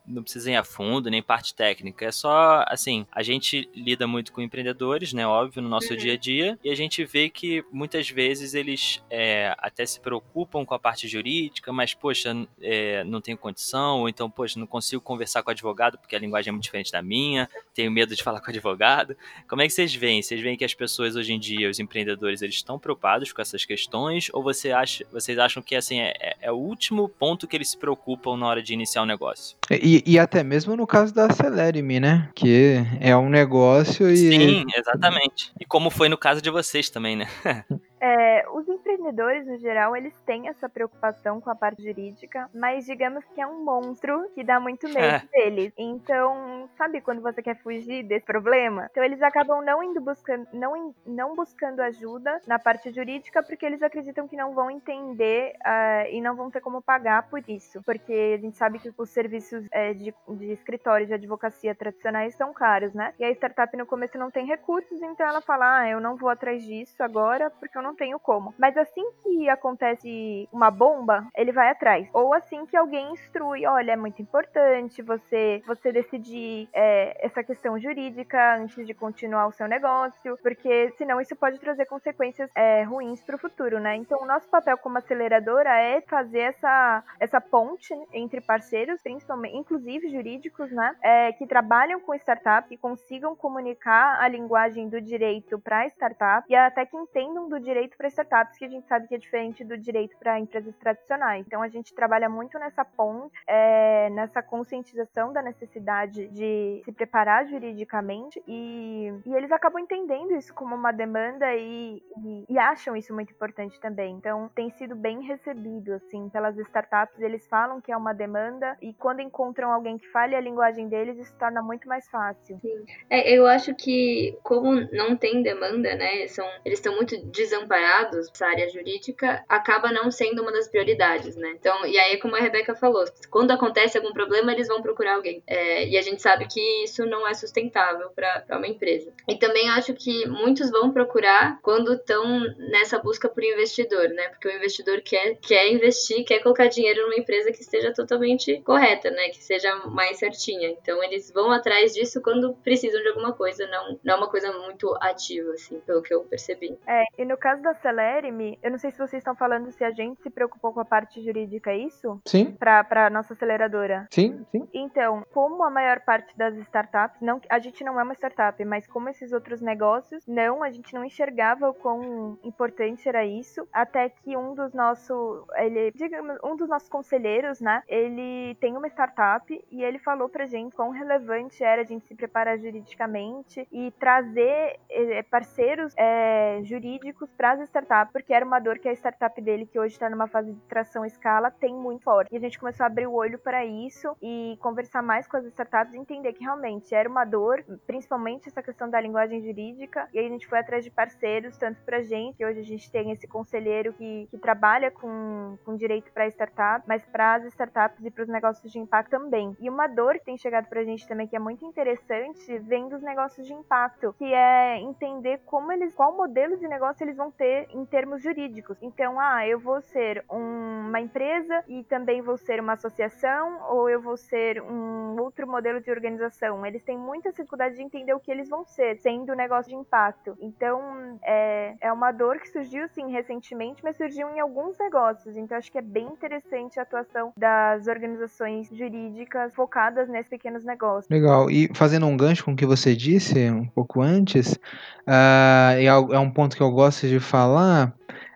Speaker 3: não precisa ir a fundo, nem parte técnica, é só, assim, a gente lida muito com empreendedores, né, óbvio, no nosso uhum. dia a dia, e a gente vê que muitas vezes eles é, até se preocupam com a parte jurídica, mas, poxa, é, não tenho condição, ou então, poxa, não consigo conversar com o advogado porque a linguagem é muito diferente da minha, tenho medo de falar com o advogado. Como é que vocês veem? Vocês veem que as pessoas hoje em dia, os empreendedores, eles estão preocupados com essas questões? Ou você acha, vocês acham que assim é, é, é o último ponto que eles se preocupam na hora de iniciar um negócio?
Speaker 2: E, e até mesmo no caso da Acelere-me, né? Que é um negócio e.
Speaker 3: Sim, exatamente. E como foi no caso de vocês também, né?
Speaker 1: É, os empreendedores, no geral, eles têm essa preocupação com a parte jurídica, mas digamos que é um monstro que dá muito medo é. deles. Então, sabe quando você quer fugir desse problema? Então eles acabam não indo buscando, não, não buscando ajuda na parte jurídica porque eles acreditam que não vão entender uh, e não vão ter como pagar por isso. Porque a gente sabe que os serviços é, de, de escritório de advocacia tradicionais são caros, né? E a startup no começo não tem recursos, então ela fala: ah, eu não vou atrás disso agora porque eu não tenho como. Mas assim que acontece uma bomba, ele vai atrás. Ou assim que alguém instrui, olha, é muito importante você você decidir é, essa questão jurídica antes de continuar o seu negócio, porque senão isso pode trazer consequências é, ruins para o futuro, né? Então o nosso papel como aceleradora é fazer essa essa ponte entre parceiros, principalmente, inclusive jurídicos, né? É, que trabalham com startup, que consigam comunicar a linguagem do direito para startup e até que entendam do direito direito para startups, que a gente sabe que é diferente do direito para empresas tradicionais. Então a gente trabalha muito nessa ponte, é, nessa conscientização da necessidade de se preparar juridicamente e, e eles acabam entendendo isso como uma demanda e, e, e, acham isso muito importante também. Então tem sido bem recebido assim pelas startups. Eles falam que é uma demanda e quando encontram alguém que fale a linguagem deles, isso torna muito mais fácil.
Speaker 4: Sim. É, eu acho que como não tem demanda, né, são eles estão muito desamparados preparados para área jurídica acaba não sendo uma das prioridades, né? Então, e aí, como a Rebeca falou, quando acontece algum problema, eles vão procurar alguém. É, e a gente sabe que isso não é sustentável para uma empresa. E também acho que muitos vão procurar quando estão nessa busca por investidor, né? Porque o investidor quer, quer investir, quer colocar dinheiro numa empresa que esteja totalmente correta, né? Que seja mais certinha. Então, eles vão atrás disso quando precisam de alguma coisa, não, não é uma coisa muito ativa, assim, pelo que eu percebi.
Speaker 1: É, e no caso da Acelere-me, eu não sei se vocês estão falando se a gente se preocupou com a parte jurídica, é isso?
Speaker 2: Sim.
Speaker 1: Pra nossa aceleradora.
Speaker 2: Sim, sim.
Speaker 1: Então, como a maior parte das startups, não, a gente não é uma startup, mas como esses outros negócios, não, a gente não enxergava o quão importante era isso, até que um dos nossos, ele, digamos, um dos nossos conselheiros, né, ele tem uma startup e ele falou pra gente quão relevante era a gente se preparar juridicamente e trazer eh, parceiros é, jurídicos para as startups, porque era uma dor que a startup dele, que hoje está numa fase de tração escala, tem muito forte. E a gente começou a abrir o olho para isso e conversar mais com as startups e entender que realmente era uma dor, principalmente essa questão da linguagem jurídica. E aí a gente foi atrás de parceiros, tanto para gente, que hoje a gente tem esse conselheiro que, que trabalha com, com direito para startup, mas para as startups e para os negócios de impacto também. E uma dor que tem chegado para a gente também, que é muito interessante, vem dos negócios de impacto, que é entender como eles, qual modelo de negócio eles vão ter em termos jurídicos. Então, ah, eu vou ser um, uma empresa e também vou ser uma associação ou eu vou ser um outro modelo de organização. Eles têm muita dificuldade de entender o que eles vão ser, sendo um negócio de impacto. Então, é, é uma dor que surgiu, sim, recentemente, mas surgiu em alguns negócios. Então, acho que é bem interessante a atuação das organizações jurídicas focadas nesses pequenos negócios.
Speaker 2: Legal. E fazendo um gancho com o que você disse um pouco antes, uh, é um ponto que eu gosto de falar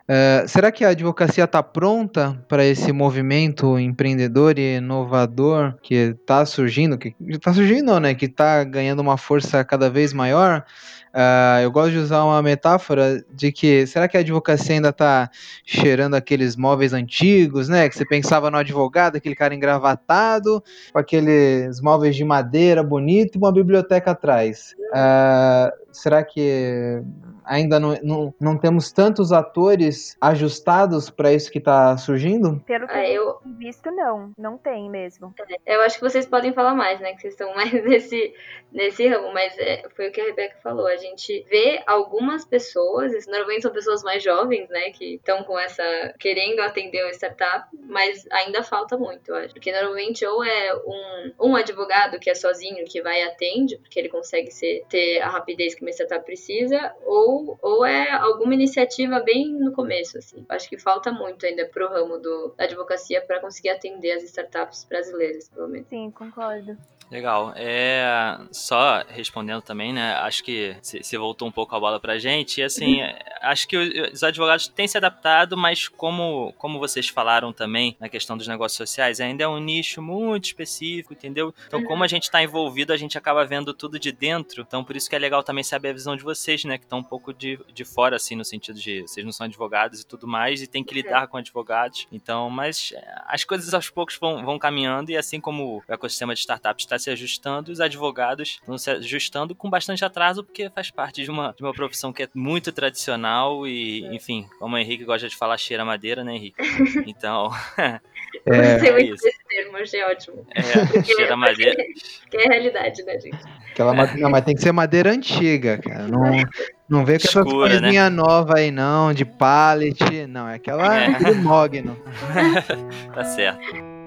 Speaker 2: Uh, será que a advocacia está pronta para esse movimento empreendedor e inovador que está surgindo? Que está surgindo, né? Que está ganhando uma força cada vez maior? Uh, eu gosto de usar uma metáfora de que será que a advocacia ainda está cheirando aqueles móveis antigos, né? Que você pensava no advogado, aquele cara engravatado, com aqueles móveis de madeira bonito e uma biblioteca atrás. Uh, será que ainda não, não, não temos tantos atores ajustados para isso que está surgindo?
Speaker 1: Pelo que ah, eu visto, não. Não tem mesmo.
Speaker 4: É, eu acho que vocês podem falar mais, né? Que vocês estão mais nesse, nesse ramo, mas é, foi o que a Rebeca falou. A gente vê algumas pessoas, normalmente são pessoas mais jovens, né? Que estão com essa. querendo atender uma startup, mas ainda falta muito, eu acho. Porque normalmente ou é um, um advogado que é sozinho, que vai e atende, porque ele consegue ser, ter a rapidez que uma startup precisa, ou ou, é alguma iniciativa bem no começo, assim. Acho que falta muito ainda pro ramo do, da advocacia para conseguir atender as startups brasileiras, pelo menos.
Speaker 1: Sim, concordo.
Speaker 3: Legal. É, só respondendo também, né? Acho que você voltou um pouco a bola pra gente. E assim, acho que os advogados têm se adaptado, mas como, como vocês falaram também na questão dos negócios sociais, ainda é um nicho muito específico, entendeu? Então, como a gente está envolvido, a gente acaba vendo tudo de dentro. Então, por isso que é legal também saber a visão de vocês, né? Que estão um pouco de, de fora, assim, no sentido de vocês não são advogados e tudo mais, e tem que lidar com advogados. Então, mas as coisas aos poucos vão, vão caminhando, e assim como o ecossistema de startups está se ajustando, os advogados estão se ajustando com bastante atraso, porque faz parte de uma, de uma profissão que é muito tradicional e, enfim, como o Henrique gosta de falar, cheira madeira, né, Henrique? Então.
Speaker 4: é, é isso. esse termo, achei ótimo.
Speaker 3: É, cheira madeira.
Speaker 4: Que é a realidade, né, gente?
Speaker 2: Aquela, não, mas tem que ser madeira antiga, cara. Não, não vem com essas coisinhas né? novas aí, não, de pallet. Não, é aquela é. mogno.
Speaker 3: tá certo.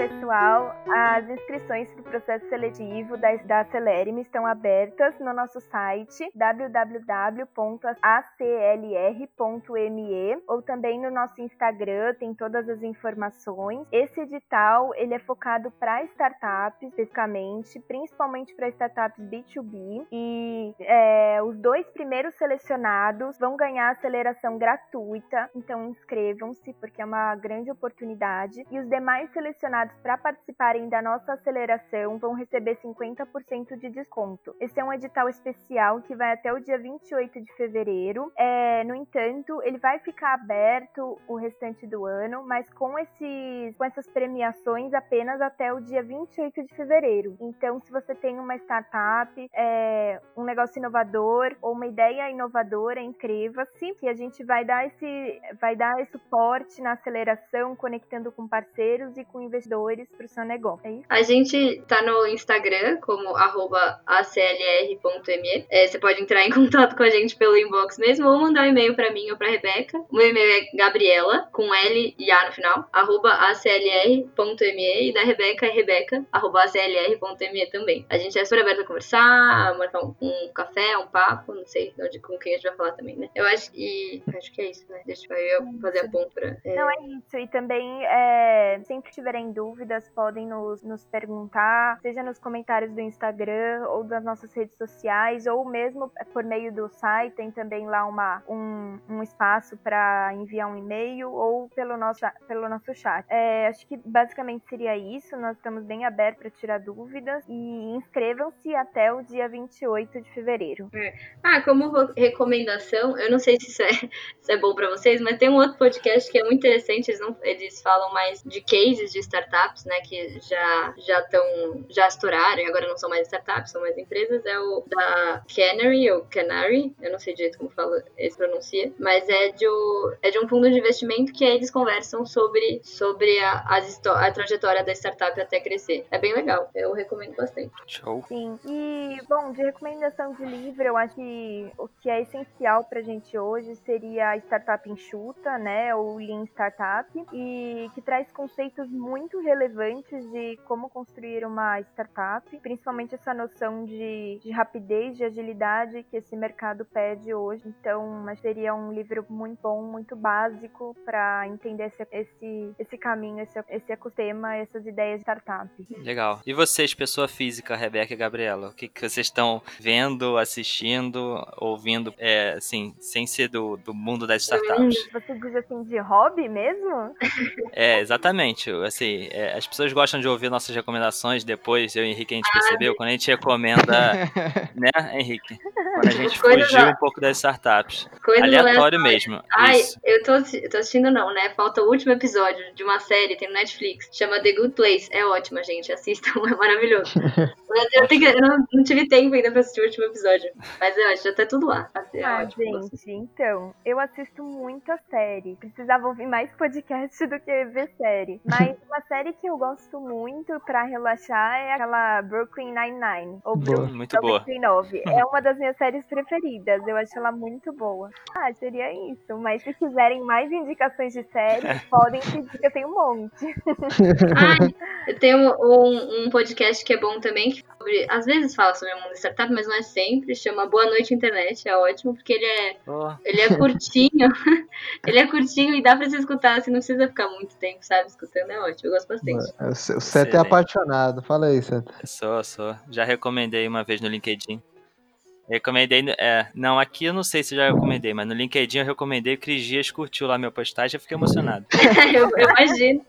Speaker 1: Pessoal, as inscrições para o processo seletivo da, da Celerime estão abertas no nosso site www.aclr.me ou também no nosso Instagram, tem todas as informações. Esse edital ele é focado para startups, especificamente, principalmente para startups B2B e é, os dois primeiros selecionados vão ganhar aceleração gratuita, então inscrevam-se porque é uma grande oportunidade e os demais selecionados para participarem da nossa aceleração vão receber 50% de desconto. Esse é um edital especial que vai até o dia 28 de fevereiro. É, no entanto, ele vai ficar aberto o restante do ano, mas com, esses, com essas premiações apenas até o dia 28 de fevereiro. Então, se você tem uma startup, é, um negócio inovador ou uma ideia inovadora, inscreva-se, que a gente vai dar esse, vai dar esse suporte na aceleração, conectando com parceiros e com investidores seguidores para o seu negócio. É?
Speaker 4: A gente tá no Instagram como aclr.me. É, você pode entrar em contato com a gente pelo inbox mesmo ou mandar um e-mail para mim ou para Rebeca. O meu e-mail é gabriela, com L e A no final, arroba aclr.me e da Rebeca é rebeca, arroba aclr.me também. A gente é super aberto a conversar, marcar um, um, café, um papo, não sei onde, com quem a gente vai falar também, né? Eu acho que, acho que é isso, né? Deixa eu fazer a ponta.
Speaker 1: É... Não, é isso. E também, é, sempre tiverem dúvidas, podem nos, nos perguntar, seja nos comentários do Instagram ou das nossas redes sociais, ou mesmo por meio do site, tem também lá uma, um, um espaço para enviar um e-mail ou pelo nosso, pelo nosso chat. É, acho que basicamente seria isso, nós estamos bem abertos para tirar dúvidas e inscrevam-se até o dia 28 de fevereiro.
Speaker 4: É. Ah, como recomendação, eu não sei se isso é, se é bom para vocês, mas tem um outro podcast que é muito interessante, eles, não, eles falam mais de cases de startups startups, né, que já já estão já estouraram e agora não são mais startups, são mais empresas, é o da Canary ou Canary, eu não sei direito como fala, se pronuncia, mas é de, o, é de um fundo de investimento que eles conversam sobre sobre a, a, a trajetória da startup até crescer. É bem legal, eu recomendo bastante.
Speaker 3: Show.
Speaker 1: Sim. E bom, de recomendação de livro, eu acho que o que é essencial pra gente hoje seria a startup enxuta, né, ou Lean Startup, e que traz conceitos muito muito relevantes de como construir uma startup, principalmente essa noção de, de rapidez, de agilidade que esse mercado pede hoje. Então, seria um livro muito bom, muito básico para entender esse, esse, esse caminho, esse, esse ecossistema, essas ideias de startup.
Speaker 3: Legal. E vocês, pessoa física, Rebeca e Gabriela, o que, que vocês estão vendo, assistindo, ouvindo, é, assim, sem ser do, do mundo das startups?
Speaker 1: Você diz assim, de hobby mesmo?
Speaker 3: É, exatamente. Assim, é, as pessoas gostam de ouvir nossas recomendações depois, eu e o Henrique, a gente percebeu, quando a gente recomenda, né, Henrique? Quando a gente fugiu um pouco das startups.
Speaker 4: Coisa
Speaker 3: Aleatório mesmo.
Speaker 4: Ai,
Speaker 3: Isso.
Speaker 4: eu tô, eu tô assistindo não, né? Falta o último episódio de uma série, tem no Netflix, chama The Good Place. É ótima, gente. Assistam, é maravilhoso. Eu, tenho que- eu não, não tive tempo ainda pra assistir o último episódio. Mas eu acho, já tá tudo lá. É
Speaker 1: Ah,
Speaker 4: ótimo.
Speaker 1: gente, então, eu assisto muita série. Precisava ouvir mais podcast do que ver série. Mas uma série que eu gosto muito pra relaxar é aquela Brooklyn Nine-Nine. Ou
Speaker 5: Boa.
Speaker 1: Brooklyn
Speaker 3: Muito boa.
Speaker 1: 99. É uma das minhas séries preferidas. Eu acho ela muito boa. Ah, seria isso. Mas se quiserem mais indicações de série, podem pedir, que eu tenho um monte.
Speaker 4: Ah, tem um, um, um podcast que é bom também, que sobre- às vezes fala sobre o mundo startup, mas não é sempre. Chama Boa Noite Internet. É ótimo, porque ele é,
Speaker 3: Oh,
Speaker 4: ele é curtinho. ele é curtinho e dá pra você escutar, assim, não precisa ficar muito tempo, sabe? Escutando é ótimo. Eu gosto bastante.
Speaker 5: O Seta é apaixonado. Fala aí, Seta.
Speaker 3: sou, sou. Já recomendei uma vez no LinkedIn. Recomendei, é, não, aqui eu não sei se já recomendei, mas no LinkedIn eu recomendei, o Cris Dias curtiu lá minha postagem, eu fiquei emocionado.
Speaker 4: eu, eu imagino.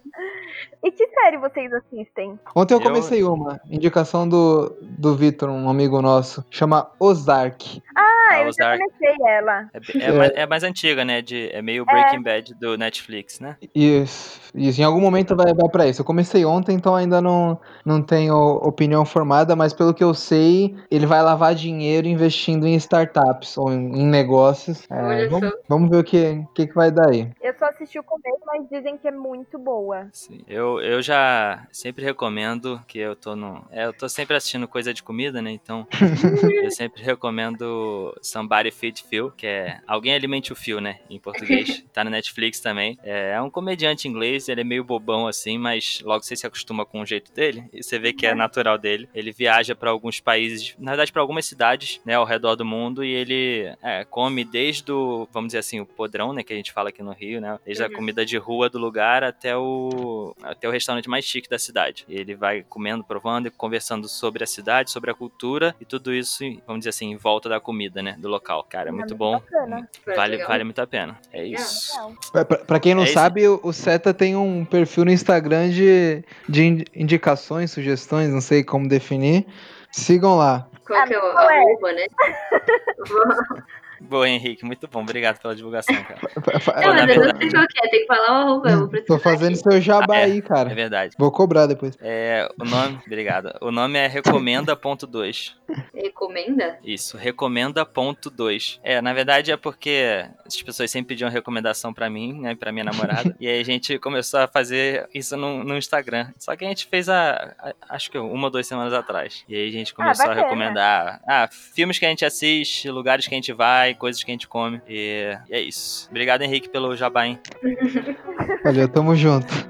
Speaker 1: E que série vocês assistem?
Speaker 5: Ontem eu
Speaker 3: Eu-
Speaker 5: comecei uma, indicação do, do Vitor, um amigo nosso, chama Ozark.
Speaker 1: Ah,
Speaker 3: Ah,
Speaker 1: eu já
Speaker 3: Ozark.
Speaker 1: comecei ela.
Speaker 3: É, be- é mais, é mais antiga, né? De, é meio Breaking Bad do Netflix, né?
Speaker 5: Isso, isso, em algum momento vai, vai pra isso. Eu comecei ontem, então ainda não, não tenho opinião formada, mas pelo que eu sei, ele vai lavar dinheiro investindo em startups ou em, em negócios. É, vamos, vamos ver o que, que, que vai dar aí.
Speaker 1: Eu só assisti o começo, mas dizem que é muito boa.
Speaker 3: Sim. Eu, eu já sempre recomendo que eu tô no. É, eu tô sempre assistindo coisa de comida, né? Então eu sempre recomendo Somebody Feed Phil, que é Alguém Alimente o Phil, né? Em português. Tá na Netflix também. É, é um comediante inglês, ele é meio bobão assim, mas logo você se acostuma com o jeito dele e você vê que é natural dele. Ele viaja pra alguns países, na verdade pra algumas cidades, né, ao redor do mundo e ele é, come desde o, vamos dizer assim, o podrão, né, que a gente fala aqui no Rio, né? Desde a
Speaker 4: Uhum.
Speaker 3: comida de rua do lugar até o até o restaurante mais chique da cidade. Ele vai comendo, provando e conversando sobre a cidade, sobre a cultura e tudo isso, vamos dizer assim, em volta da comida, né, do local. Cara, é
Speaker 1: Ah,
Speaker 3: muito
Speaker 1: muito
Speaker 3: bom.
Speaker 1: bacana.
Speaker 3: Vale,
Speaker 4: Legal.
Speaker 3: vale muito a pena. É
Speaker 4: Legal.
Speaker 3: isso.
Speaker 1: Legal.
Speaker 5: Pra, quem não
Speaker 3: É
Speaker 5: sabe, o, o Seta tem um perfil no Instagram de, de in- indicações, sugestões, não sei como definir. Sigam lá.
Speaker 4: Qual que é o
Speaker 1: é?
Speaker 4: arroba, né?
Speaker 3: Boa, Henrique, muito bom. Obrigado pela divulgação, cara.
Speaker 4: Não, mas eu não sei qual que é, tem que falar o arroba. Eu vou
Speaker 5: Tô fazendo seu jabá
Speaker 3: Ah, é.
Speaker 5: aí,
Speaker 3: É
Speaker 5: cara.
Speaker 3: verdade.
Speaker 5: Vou cobrar depois.
Speaker 3: É, o nome, obrigado. O nome é recomenda.2.
Speaker 4: Recomenda?
Speaker 3: Isso, recomenda.2. É, na verdade é porque as pessoas sempre pediam recomendação pra mim, né, pra minha namorada, e aí a gente começou a fazer isso no, no Instagram. Só que a gente fez a, a- acho que uma ou duas semanas atrás. E aí a gente começou a
Speaker 1: bacana.
Speaker 3: recomendar, ah, filmes que a gente assiste, lugares que a gente vai, coisas que a gente come. E, e é isso. Obrigado, Henrique, pelo jabá, hein?
Speaker 5: Valeu, tamo junto.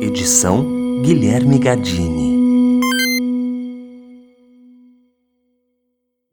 Speaker 6: Edição Guilherme Gadini.